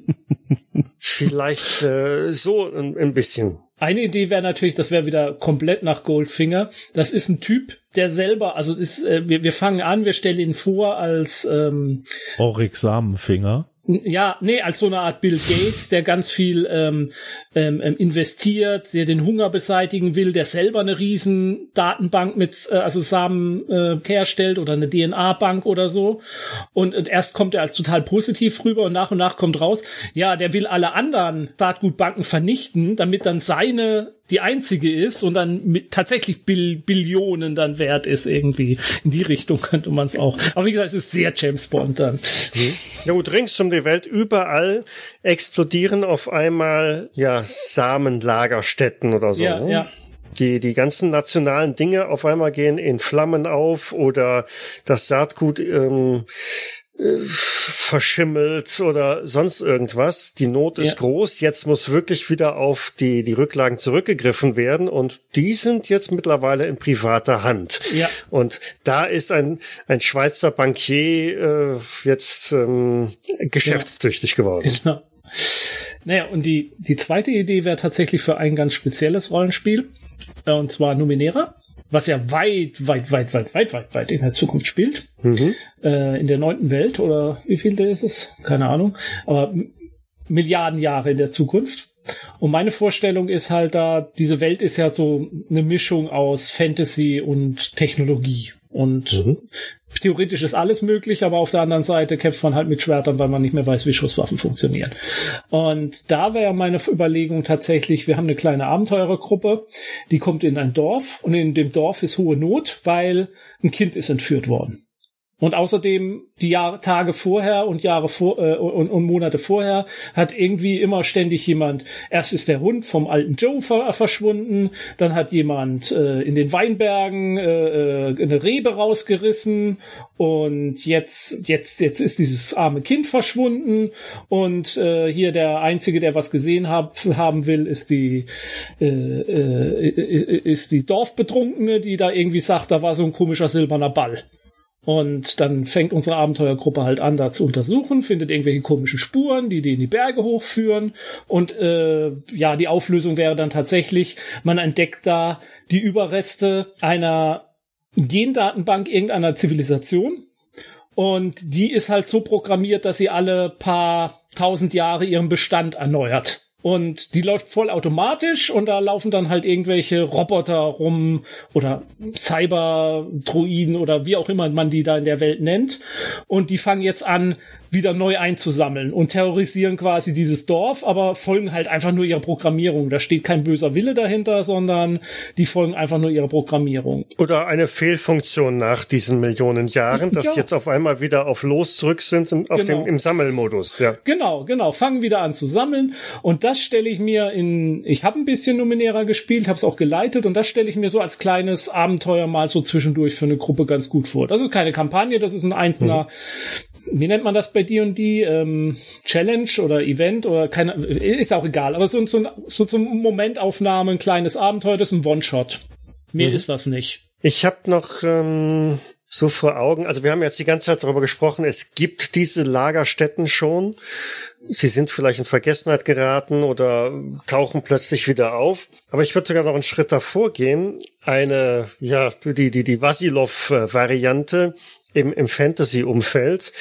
vielleicht äh, so ein, ein bisschen. Eine Idee wäre natürlich, das wäre wieder komplett nach Goldfinger. Das ist ein Typ, der selber, also es ist, äh, wir, wir fangen an, wir stellen ihn vor als ähm, Oryx Samenfinger. Ja, nee, als so eine Art Bill Gates, der ganz viel ähm, ähm, ähm, investiert, der den Hunger beseitigen will, der selber eine riesen Datenbank mit, äh, also Samen äh, herstellt oder eine DNA-Bank oder so. Und, und erst kommt er als total positiv rüber und nach und nach kommt raus, ja, der will alle anderen Saatgutbanken vernichten, damit dann seine die einzige ist und dann mit tatsächlich Bill Billionen dann wert ist irgendwie. In die Richtung könnte man es auch. Aber wie gesagt, es ist sehr James Bond dann. Mhm. Ja gut, rings um die Welt überall explodieren auf einmal ja Samenlagerstätten oder so. Ja, ne? ja die, die ganzen nationalen Dinge auf einmal gehen in Flammen auf oder das Saatgut ähm, verschimmelt oder sonst irgendwas. Die Not ist ja. groß. Jetzt muss wirklich wieder auf die, die Rücklagen zurückgegriffen werden und die sind jetzt mittlerweile in privater Hand. Ja. Und da ist ein, ein Schweizer Bankier äh, jetzt ähm, geschäftstüchtig ja. geworden. Genau. Naja, und die, die zweite Idee wäre tatsächlich für ein ganz spezielles Rollenspiel, äh, und zwar Numenera was ja weit, weit, weit, weit, weit, weit, weit in der Zukunft spielt. Mhm. Äh, in der neunten Welt oder wie viel ist es? Keine Ahnung. Aber Milliarden Jahre in der Zukunft. Und meine Vorstellung ist halt da, diese Welt ist ja so eine Mischung aus Fantasy und Technologie. Und mhm. theoretisch ist alles möglich, aber auf der anderen Seite kämpft man halt mit Schwertern, weil man nicht mehr weiß, wie Schusswaffen funktionieren. Und da wäre meine Überlegung tatsächlich, wir haben eine kleine Abenteurergruppe, die kommt in ein Dorf und in dem Dorf ist hohe Not, weil ein Kind ist entführt worden. Und außerdem die Jahre, Tage vorher und Jahre vor äh, und, und Monate vorher hat irgendwie immer ständig jemand. Erst ist der Hund vom alten Joe ver verschwunden, dann hat jemand äh, in den Weinbergen äh, äh, eine Rebe rausgerissen und jetzt jetzt jetzt ist dieses arme Kind verschwunden und äh, hier der einzige, der was gesehen hab, haben will, ist die äh, äh, ist die Dorfbetrunkene, die da irgendwie sagt, da war so ein komischer silberner Ball. Und dann fängt unsere Abenteuergruppe halt an, da zu untersuchen, findet irgendwelche komischen Spuren, die die in die Berge hochführen. Und äh, ja, die Auflösung wäre dann tatsächlich, man entdeckt da die Überreste einer Gendatenbank irgendeiner Zivilisation. Und die ist halt so programmiert, dass sie alle paar tausend Jahre ihren Bestand erneuert. Und die läuft voll automatisch und da laufen dann halt irgendwelche Roboter rum oder Cyber-Druiden oder wie auch immer man die da in der Welt nennt. Und die fangen jetzt an, wieder neu einzusammeln und terrorisieren quasi dieses Dorf, aber folgen halt einfach nur ihrer Programmierung. Da steht kein böser Wille dahinter, sondern die folgen einfach nur ihrer Programmierung. Oder eine Fehlfunktion nach diesen Millionen Jahren, dass ja. jetzt auf einmal wieder auf Los zurück sind auf genau. dem, im Sammelmodus. Ja. Genau, genau. Fangen wieder an zu sammeln und das stelle ich mir in, ich habe ein bisschen Numenera gespielt, habe es auch geleitet und das stelle ich mir so als kleines Abenteuer mal so zwischendurch für eine Gruppe ganz gut vor. Das ist keine Kampagne, das ist ein einzelner mhm wie nennt man das bei dir und die ähm, Challenge oder Event oder keine ist auch egal, aber so, so, so zum Momentaufnahme ein kleines Abenteuer, das ist ein One-Shot. Mehr mhm. ist das nicht. Ich habe noch ähm, so vor Augen, also wir haben jetzt die ganze Zeit darüber gesprochen, es gibt diese Lagerstätten schon. Sie sind vielleicht in Vergessenheit geraten oder tauchen plötzlich wieder auf. Aber ich würde sogar noch einen Schritt davor gehen. Eine, ja, die, die, die Vasilov-Variante im, im Fantasy-Umfeld.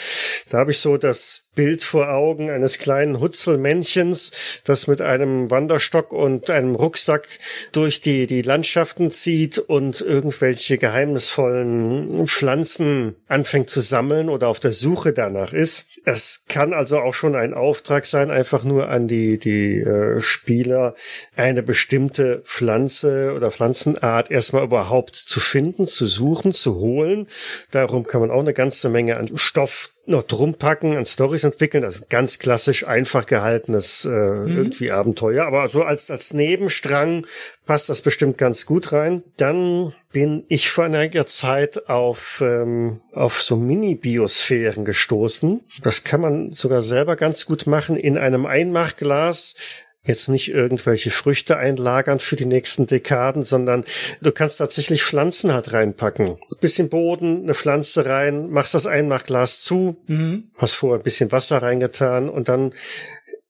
Da habe ich so das Bild vor Augen eines kleinen Hutzelmännchens, das mit einem Wanderstock und einem Rucksack durch die, die Landschaften zieht und irgendwelche geheimnisvollen Pflanzen anfängt zu sammeln oder auf der Suche danach ist. Es kann also auch schon ein Auftrag sein, einfach nur an die, die äh, Spieler eine bestimmte Pflanze oder Pflanzenart erstmal überhaupt zu finden, zu suchen, zu holen. Darum kann man auch eine ganze Menge an Stoff noch drum packen, an Stories entwickeln. Das ist ganz klassisch einfach gehaltenes äh, mhm. irgendwie Abenteuer. Aber so als, als Nebenstrang passt das bestimmt ganz gut rein. Dann bin ich vor einiger Zeit auf, ähm, auf so Mini-Biosphären gestoßen. Das kann man sogar selber ganz gut machen in einem Einmachglas jetzt nicht irgendwelche Früchte einlagern für die nächsten Dekaden, sondern du kannst tatsächlich Pflanzen halt reinpacken. Ein bisschen Boden, eine Pflanze rein, machst das Einmachglas zu, mhm. hast vorher ein bisschen Wasser reingetan und dann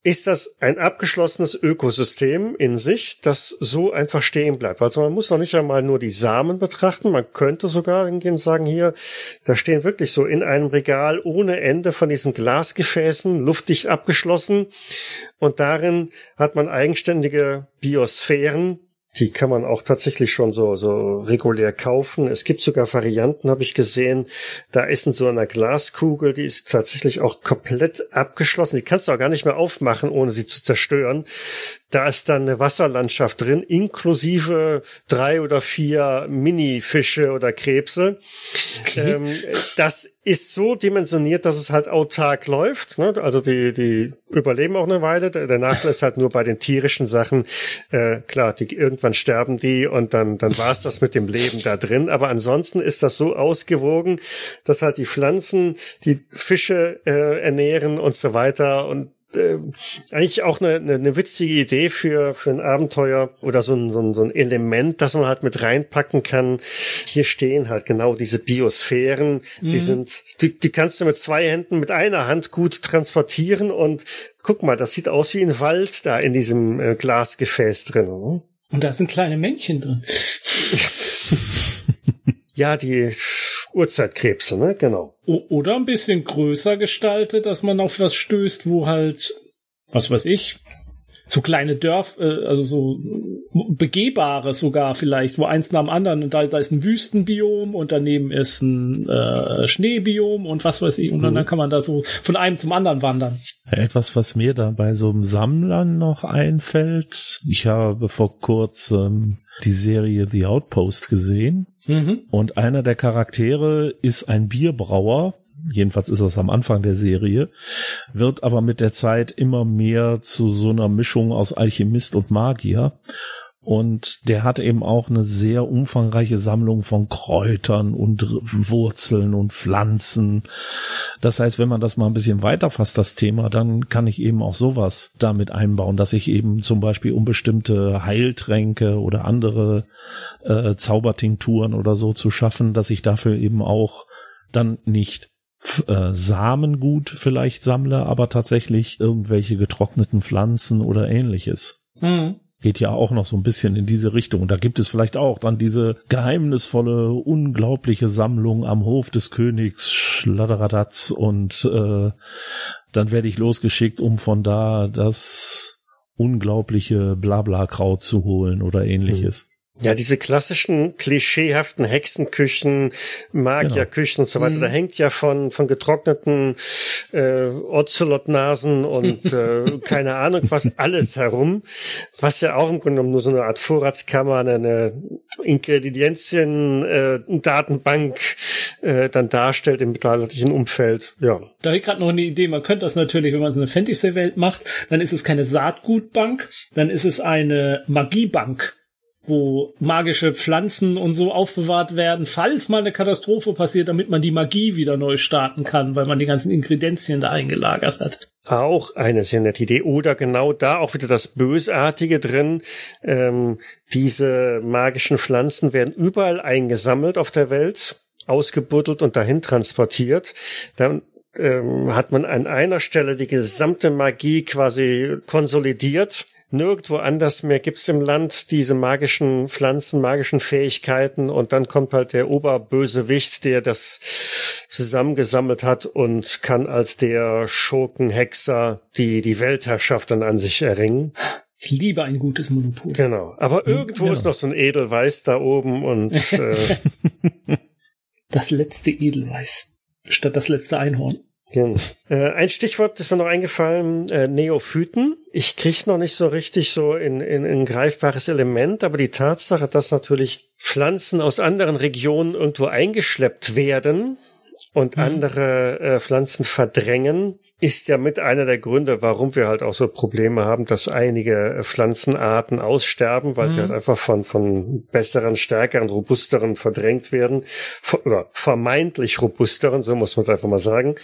ist das ein abgeschlossenes Ökosystem in sich, das so einfach stehen bleibt. Also man muss noch nicht einmal nur die Samen betrachten, man könnte sogar hingehen und sagen, hier, da stehen wirklich so in einem Regal ohne Ende von diesen Glasgefäßen, luftdicht abgeschlossen und darin hat man eigenständige Biosphären, die kann man auch tatsächlich schon so, so regulär kaufen. Es gibt sogar Varianten, habe ich gesehen. Da ist in so einer Glaskugel, die ist tatsächlich auch komplett abgeschlossen. Die kannst du auch gar nicht mehr aufmachen, ohne sie zu zerstören. Da ist dann eine Wasserlandschaft drin, inklusive drei oder vier Mini-Fische oder Krebse. Okay. Ähm, das ist so dimensioniert, dass es halt autark läuft. Ne? Also die, die überleben auch eine Weile. Der Nachteil ist halt nur bei den tierischen Sachen, äh, klar, die, irgendwann sterben die und dann, dann war es das mit dem Leben da drin. Aber ansonsten ist das so ausgewogen, dass halt die Pflanzen die Fische äh, ernähren und so weiter und äh, eigentlich auch eine, eine, eine witzige Idee für, für ein Abenteuer oder so ein, so, ein, so ein Element, das man halt mit reinpacken kann. Hier stehen halt genau diese Biosphären, mhm. die sind, die, die kannst du mit zwei Händen, mit einer Hand gut transportieren und guck mal, das sieht aus wie ein Wald da in diesem äh, Glasgefäß drin. Ne? Und da sind kleine Männchen drin. ja, die Urzeitkrebse, ne? Genau. O oder ein bisschen größer gestaltet, dass man auf was stößt, wo halt, was weiß ich, so kleine Dörf, äh, also so begehbare sogar vielleicht, wo eins nach dem anderen und da, da ist ein Wüstenbiom und daneben ist ein äh, Schneebiom und was weiß ich und dann, mhm. dann kann man da so von einem zum anderen wandern. Etwas, was mir da bei so einem Sammlern noch einfällt, ich habe vor kurzem die Serie The Outpost gesehen. Mhm. Und einer der Charaktere ist ein Bierbrauer. Jedenfalls ist das am Anfang der Serie, wird aber mit der Zeit immer mehr zu so einer Mischung aus Alchemist und Magier. Und der hat eben auch eine sehr umfangreiche Sammlung von Kräutern und Wurzeln und Pflanzen. Das heißt, wenn man das mal ein bisschen weiterfasst, das Thema, dann kann ich eben auch sowas damit einbauen, dass ich eben zum Beispiel um bestimmte Heiltränke oder andere äh, Zaubertinkturen oder so zu schaffen, dass ich dafür eben auch dann nicht äh, Samengut vielleicht sammle, aber tatsächlich irgendwelche getrockneten Pflanzen oder ähnliches. Mhm geht ja auch noch so ein bisschen in diese Richtung. Und da gibt es vielleicht auch dann diese geheimnisvolle, unglaubliche Sammlung am Hof des Königs Schladderadatz und äh, dann werde ich losgeschickt, um von da das unglaubliche Blabla-Kraut zu holen oder ähnliches. Ja, diese klassischen klischeehaften Hexenküchen, Magierküchen genau. und so weiter, mhm. da hängt ja von, von getrockneten äh, Ocelotnasen und äh, keine Ahnung was alles herum, was ja auch im Grunde genommen nur so eine Art Vorratskammer, eine Ingredienzien-Datenbank äh, äh, dann darstellt im mittelalterlichen Umfeld. Ja. Da habe ich gerade noch eine Idee. Man könnte das natürlich, wenn man so eine Fantasy-Welt macht, dann ist es keine Saatgutbank, dann ist es eine Magiebank wo magische Pflanzen und so aufbewahrt werden, falls mal eine Katastrophe passiert, damit man die Magie wieder neu starten kann, weil man die ganzen Ingredienzien da eingelagert hat. Auch eine sehr nette Idee. Oder genau da auch wieder das Bösartige drin. Ähm, diese magischen Pflanzen werden überall eingesammelt auf der Welt, ausgebuddelt und dahin transportiert. Dann ähm, hat man an einer Stelle die gesamte Magie quasi konsolidiert Nirgendwo anders mehr gibt's im Land diese magischen Pflanzen, magischen Fähigkeiten und dann kommt halt der Oberbösewicht, der das zusammengesammelt hat und kann als der Schurkenhexer die, die Weltherrschaft dann an sich erringen. Ich liebe ein gutes Monopol. Genau. Aber irgendwo ja. ist noch so ein Edelweiß da oben und äh, das letzte Edelweiß statt das letzte Einhorn. Genau. Äh, ein Stichwort ist mir noch eingefallen, äh, Neophyten. Ich krieg's noch nicht so richtig so in, in, in greifbares Element, aber die Tatsache, dass natürlich Pflanzen aus anderen Regionen irgendwo eingeschleppt werden und mhm. andere äh, Pflanzen verdrängen, ist ja mit einer der Gründe, warum wir halt auch so Probleme haben, dass einige Pflanzenarten aussterben, weil mhm. sie halt einfach von, von besseren, stärkeren, robusteren verdrängt werden, oder vermeintlich robusteren, so muss man es einfach mal sagen.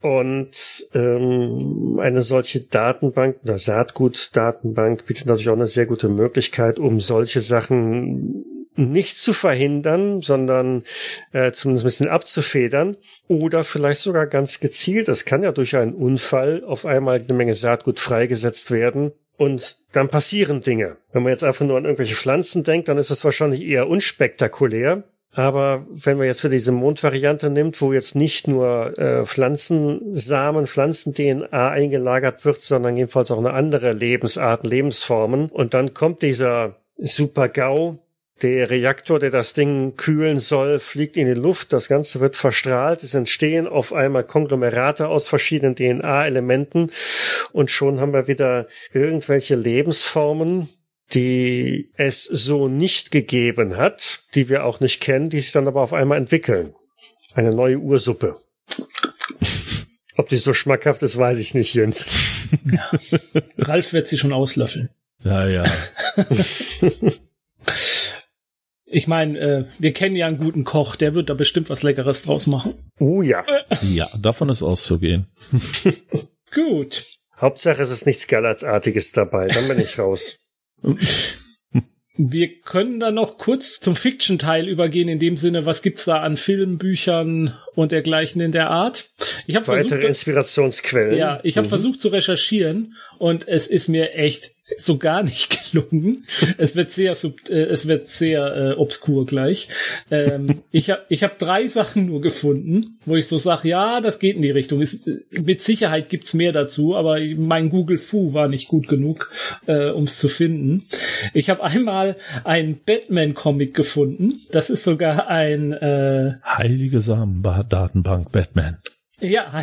Und ähm, eine solche Datenbank oder Saatgutdatenbank bietet natürlich auch eine sehr gute Möglichkeit, um solche Sachen nicht zu verhindern, sondern äh, zumindest ein bisschen abzufedern oder vielleicht sogar ganz gezielt. Es kann ja durch einen Unfall auf einmal eine Menge Saatgut freigesetzt werden und dann passieren Dinge. Wenn man jetzt einfach nur an irgendwelche Pflanzen denkt, dann ist es wahrscheinlich eher unspektakulär. Aber wenn man jetzt für diese Mondvariante nimmt, wo jetzt nicht nur äh, Pflanzensamen, Pflanzen-DNA eingelagert wird, sondern jedenfalls auch eine andere Lebensart, Lebensformen, und dann kommt dieser Super-GAU, der Reaktor, der das Ding kühlen soll, fliegt in die Luft. Das Ganze wird verstrahlt. Es entstehen auf einmal Konglomerate aus verschiedenen DNA-Elementen. Und schon haben wir wieder irgendwelche Lebensformen, die es so nicht gegeben hat, die wir auch nicht kennen, die sich dann aber auf einmal entwickeln. Eine neue Ursuppe. Ob die so schmackhaft ist, weiß ich nicht, Jens. Ja. Ralf wird sie schon auslöffeln. Ja, ja. Ich meine, äh, wir kennen ja einen guten Koch, der wird da bestimmt was Leckeres draus machen. Oh ja. Ja, davon ist auszugehen. Gut. Hauptsache es ist nichts Galatzartiges dabei, dann bin ich raus. Wir können dann noch kurz zum Fiction-Teil übergehen, in dem Sinne, was gibt's da an Filmen, Büchern und dergleichen in der Art? Ich habe weitere Inspirationsquellen. Ja, ich habe mhm. versucht zu recherchieren und es ist mir echt so gar nicht gelungen. Es wird sehr, äh, es wird sehr äh, obskur gleich. Ähm, ich habe ich hab drei Sachen nur gefunden, wo ich so sage, ja, das geht in die Richtung. Ist, mit Sicherheit gibt's mehr dazu, aber mein Google Fu war nicht gut genug, äh, um es zu finden. Ich habe einmal ein Batman-Comic gefunden. Das ist sogar ein äh, Heilige Samen-Datenbank Batman. Ja,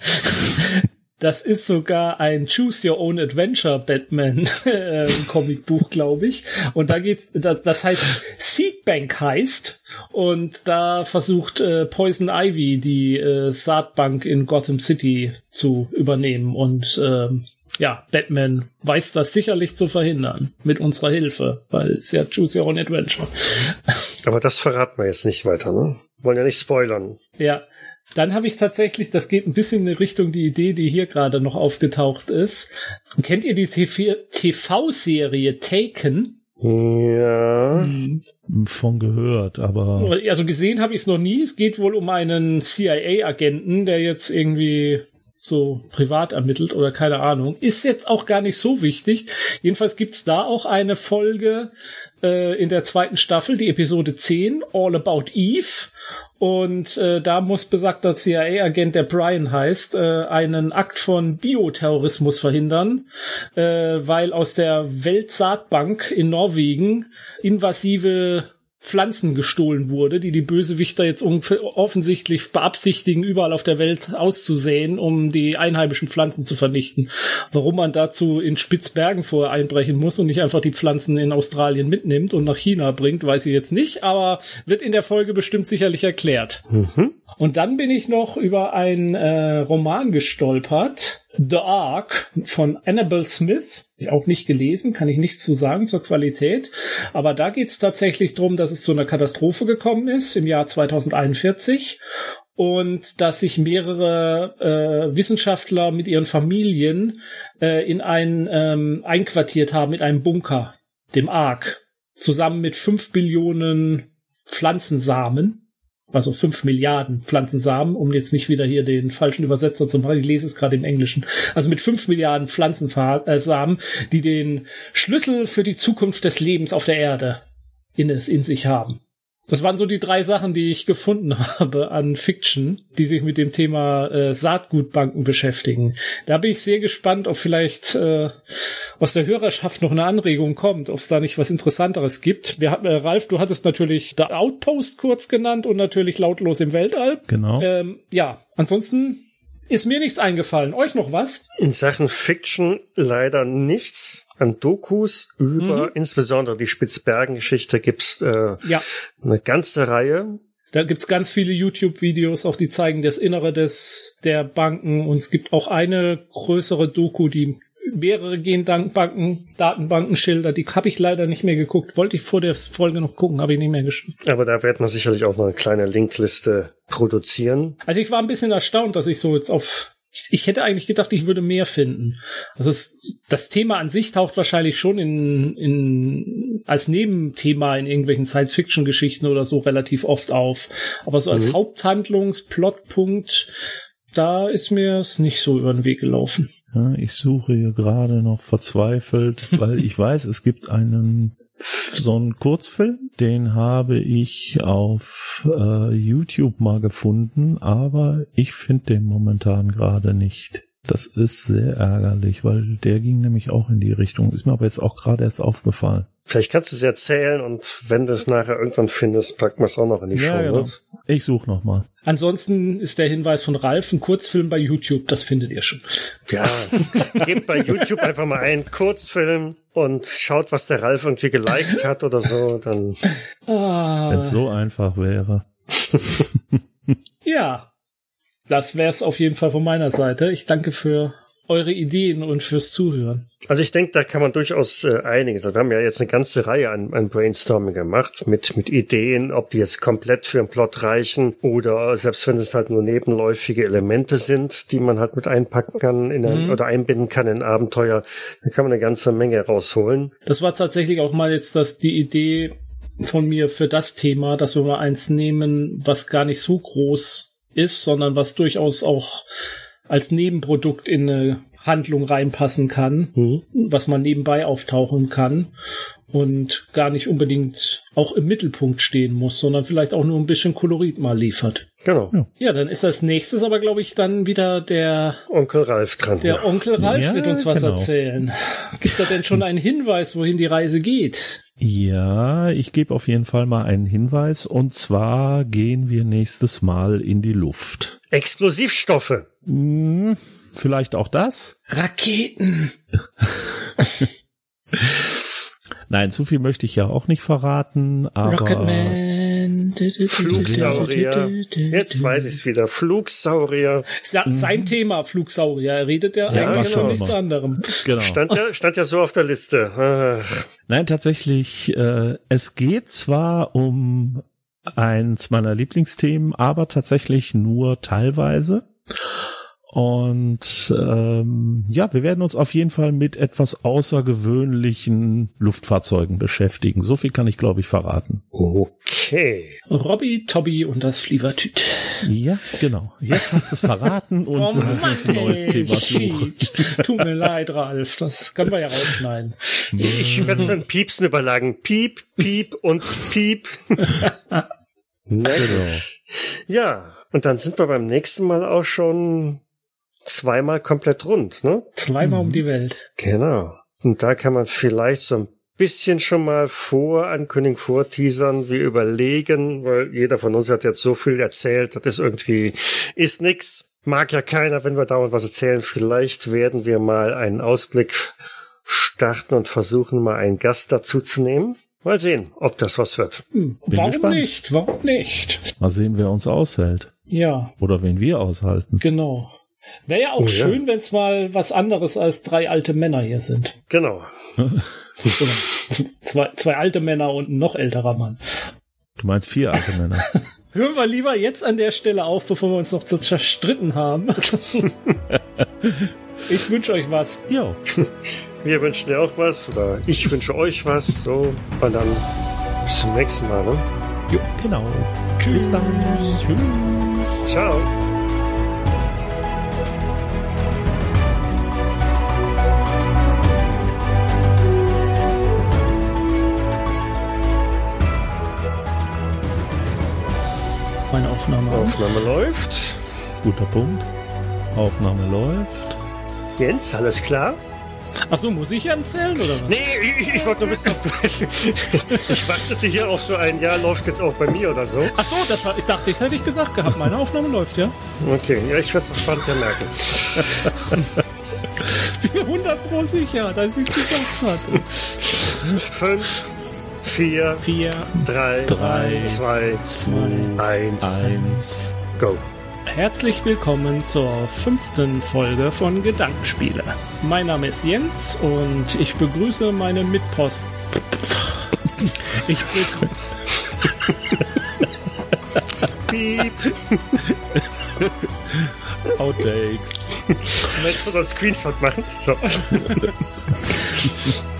Das ist sogar ein Choose Your Own Adventure Batman äh, Comicbuch, glaube ich. Und da geht's, das, das heißt Seedbank heißt. Und da versucht äh, Poison Ivy die äh, Saatbank in Gotham City zu übernehmen. Und ähm, ja, Batman weiß das sicherlich zu verhindern mit unserer Hilfe, weil es ja Choose Your Own Adventure. Aber das verraten wir jetzt nicht weiter, ne? Wollen ja nicht spoilern. Ja, dann habe ich tatsächlich, das geht ein bisschen in Richtung die Idee, die hier gerade noch aufgetaucht ist. Kennt ihr die TV-Serie Taken? Ja. Hm. Von gehört, aber. Also gesehen habe ich es noch nie. Es geht wohl um einen CIA-Agenten, der jetzt irgendwie so privat ermittelt oder keine Ahnung. Ist jetzt auch gar nicht so wichtig. Jedenfalls gibt's da auch eine Folge äh, in der zweiten Staffel, die Episode 10, All About Eve. Und äh, da muss besagter CIA-Agent, der Brian heißt, äh, einen Akt von Bioterrorismus verhindern, äh, weil aus der Weltsaatbank in Norwegen invasive Pflanzen gestohlen wurde, die die Bösewichter jetzt offensichtlich beabsichtigen, überall auf der Welt auszusäen, um die einheimischen Pflanzen zu vernichten. Warum man dazu in Spitzbergen vorher einbrechen muss und nicht einfach die Pflanzen in Australien mitnimmt und nach China bringt, weiß ich jetzt nicht, aber wird in der Folge bestimmt sicherlich erklärt. Mhm. Und dann bin ich noch über einen äh, Roman gestolpert, The Ark von Annabelle Smith. Auch nicht gelesen, kann ich nichts zu sagen zur Qualität. Aber da geht es tatsächlich darum, dass es zu einer Katastrophe gekommen ist im Jahr 2041 und dass sich mehrere äh, Wissenschaftler mit ihren Familien äh, in ein ähm, einquartiert haben in einem Bunker, dem Ark, zusammen mit fünf Billionen Pflanzensamen also fünf Milliarden Pflanzensamen, um jetzt nicht wieder hier den falschen Übersetzer zu machen. Ich lese es gerade im Englischen. Also mit fünf Milliarden Pflanzensamen, die den Schlüssel für die Zukunft des Lebens auf der Erde in es in sich haben. Das waren so die drei Sachen, die ich gefunden habe an Fiction, die sich mit dem Thema äh, Saatgutbanken beschäftigen. Da bin ich sehr gespannt, ob vielleicht äh, aus der Hörerschaft noch eine Anregung kommt, ob es da nicht was Interessanteres gibt. Wir, äh, Ralf, du hattest natürlich The Outpost kurz genannt und natürlich lautlos im Weltall. Genau. Ähm, ja, ansonsten ist mir nichts eingefallen. Euch noch was? In Sachen Fiction leider nichts. An Dokus über mhm. insbesondere die Spitzbergen-Geschichte gibt's äh, ja. eine ganze Reihe. Da gibt's ganz viele YouTube-Videos, auch die zeigen das Innere des der Banken. Und es gibt auch eine größere Doku, die mehrere Gendatenbanken, Datenbanken schildert. Die habe ich leider nicht mehr geguckt. Wollte ich vor der Folge noch gucken, habe ich nicht mehr geschafft. Aber da wird man sicherlich auch noch eine kleine Linkliste produzieren. Also ich war ein bisschen erstaunt, dass ich so jetzt auf ich hätte eigentlich gedacht, ich würde mehr finden. Also es, das Thema an sich taucht wahrscheinlich schon in, in als Nebenthema in irgendwelchen Science-Fiction-Geschichten oder so relativ oft auf. Aber so als mhm. Haupthandlungsplotpunkt da ist mir es nicht so über den Weg gelaufen. Ja, ich suche hier gerade noch verzweifelt, weil ich weiß, es gibt einen so einen Kurzfilm, den habe ich auf äh, YouTube mal gefunden, aber ich finde den momentan gerade nicht. Das ist sehr ärgerlich, weil der ging nämlich auch in die Richtung. Ist mir aber jetzt auch gerade erst aufgefallen. Vielleicht kannst du es erzählen und wenn du es nachher irgendwann findest, packen wir es auch noch in die ja, Show. Genau. Ich suche noch mal. Ansonsten ist der Hinweis von Ralf ein Kurzfilm bei YouTube, das findet ihr schon. Ja, gebt bei YouTube einfach mal einen Kurzfilm und schaut, was der Ralf irgendwie geliked hat oder so, dann. Ah. Wenn es so einfach wäre. ja, das wäre es auf jeden Fall von meiner Seite. Ich danke für eure Ideen und fürs Zuhören. Also ich denke, da kann man durchaus äh, einiges. Also wir haben ja jetzt eine ganze Reihe an, an Brainstorming gemacht mit, mit Ideen, ob die jetzt komplett für einen Plot reichen oder selbst wenn es halt nur nebenläufige Elemente sind, die man halt mit einpacken kann in ein, mhm. oder einbinden kann in ein Abenteuer, da kann man eine ganze Menge rausholen. Das war tatsächlich auch mal jetzt das, die Idee von mir für das Thema, dass wir mal eins nehmen, was gar nicht so groß ist, sondern was durchaus auch als Nebenprodukt in eine Handlung reinpassen kann, mhm. was man nebenbei auftauchen kann und gar nicht unbedingt auch im Mittelpunkt stehen muss, sondern vielleicht auch nur ein bisschen Kolorit mal liefert. Genau. Ja, dann ist das nächstes aber, glaube ich, dann wieder der Onkel Ralf dran. Der Onkel Ralf ja, wird uns was genau. erzählen. Gibt er denn schon einen Hinweis, wohin die Reise geht? Ja, ich gebe auf jeden Fall mal einen Hinweis und zwar gehen wir nächstes Mal in die Luft. Explosivstoffe. Hm, vielleicht auch das? Raketen. Nein, zu viel möchte ich ja auch nicht verraten, aber Rocketman. Flugsaurier. Jetzt weiß ich's wieder. Flugsaurier. Sein mhm. Thema Flugsaurier. Er redet ja, ja eigentlich genau. von nichts anderem. Genau. Stand ja, stand ja so auf der Liste. Nein, tatsächlich, äh, es geht zwar um eins meiner Lieblingsthemen, aber tatsächlich nur teilweise. Und ähm, ja, wir werden uns auf jeden Fall mit etwas außergewöhnlichen Luftfahrzeugen beschäftigen. So viel kann ich, glaube ich, verraten. Okay. Robby, Tobby und das Flievertüt. Ja, genau. Jetzt hast du es verraten und oh, wir müssen uns ein neues Thema suchen. Tut mir leid, Ralf. Das können wir ja rausschneiden. Ich werde es mit Piepsen überlagen. Piep, Piep und Piep. Na gut. Ja, und dann sind wir beim nächsten Mal auch schon zweimal komplett rund, ne? Zweimal um die Welt. Genau. Und da kann man vielleicht so ein bisschen schon mal vorankündigen, vorteasern. Wir überlegen, weil jeder von uns hat jetzt so viel erzählt, das ist irgendwie, ist nix. Mag ja keiner, wenn wir dauernd was erzählen. Vielleicht werden wir mal einen Ausblick starten und versuchen, mal einen Gast dazu zu nehmen. Mal sehen, ob das was wird. Hm, warum gespannt. nicht? Warum nicht? Mal sehen, wer uns aushält. Ja. Oder wen wir aushalten. Genau. Wäre ja auch oh, schön, ja. wenn es mal was anderes als drei alte Männer hier sind. Genau. zwei, zwei alte Männer und ein noch älterer Mann. Du meinst vier alte Männer. Hören wir lieber jetzt an der Stelle auf, bevor wir uns noch zerstritten haben. ich wünsche euch was. Jo. Wir wünschen dir auch was oder ich wünsche euch was. So, und dann bis zum nächsten Mal. Ne? Jo, genau. Tschüss. Bis dann. Tschüss. Ciao. Meine Aufnahme. Aufnahme läuft. Guter Punkt. Aufnahme läuft. Jens, alles klar? Achso, muss ich erzählen oder was? Nee, ich, ich wollte nur wissen, ob du. ich wartete hier auf so ein Jahr, läuft jetzt auch bei mir oder so. Achso, das war, ich dachte, ich hätte ich gesagt gehabt. Meine Aufnahme läuft, ja. Okay, ja, ich werde es auch spannend ja merken. ich bin mir 100 Pro sicher, dass ich es gesagt hatte. Fünf, vier, vier drei, drei zwei, zwei, eins, eins, go. Herzlich willkommen zur fünften Folge von Gedankenspiele. Mein Name ist Jens und ich begrüße meine Mitpost. Ich begrüße. Piep. Outtakes. Möchtest du das Screenshot machen? So.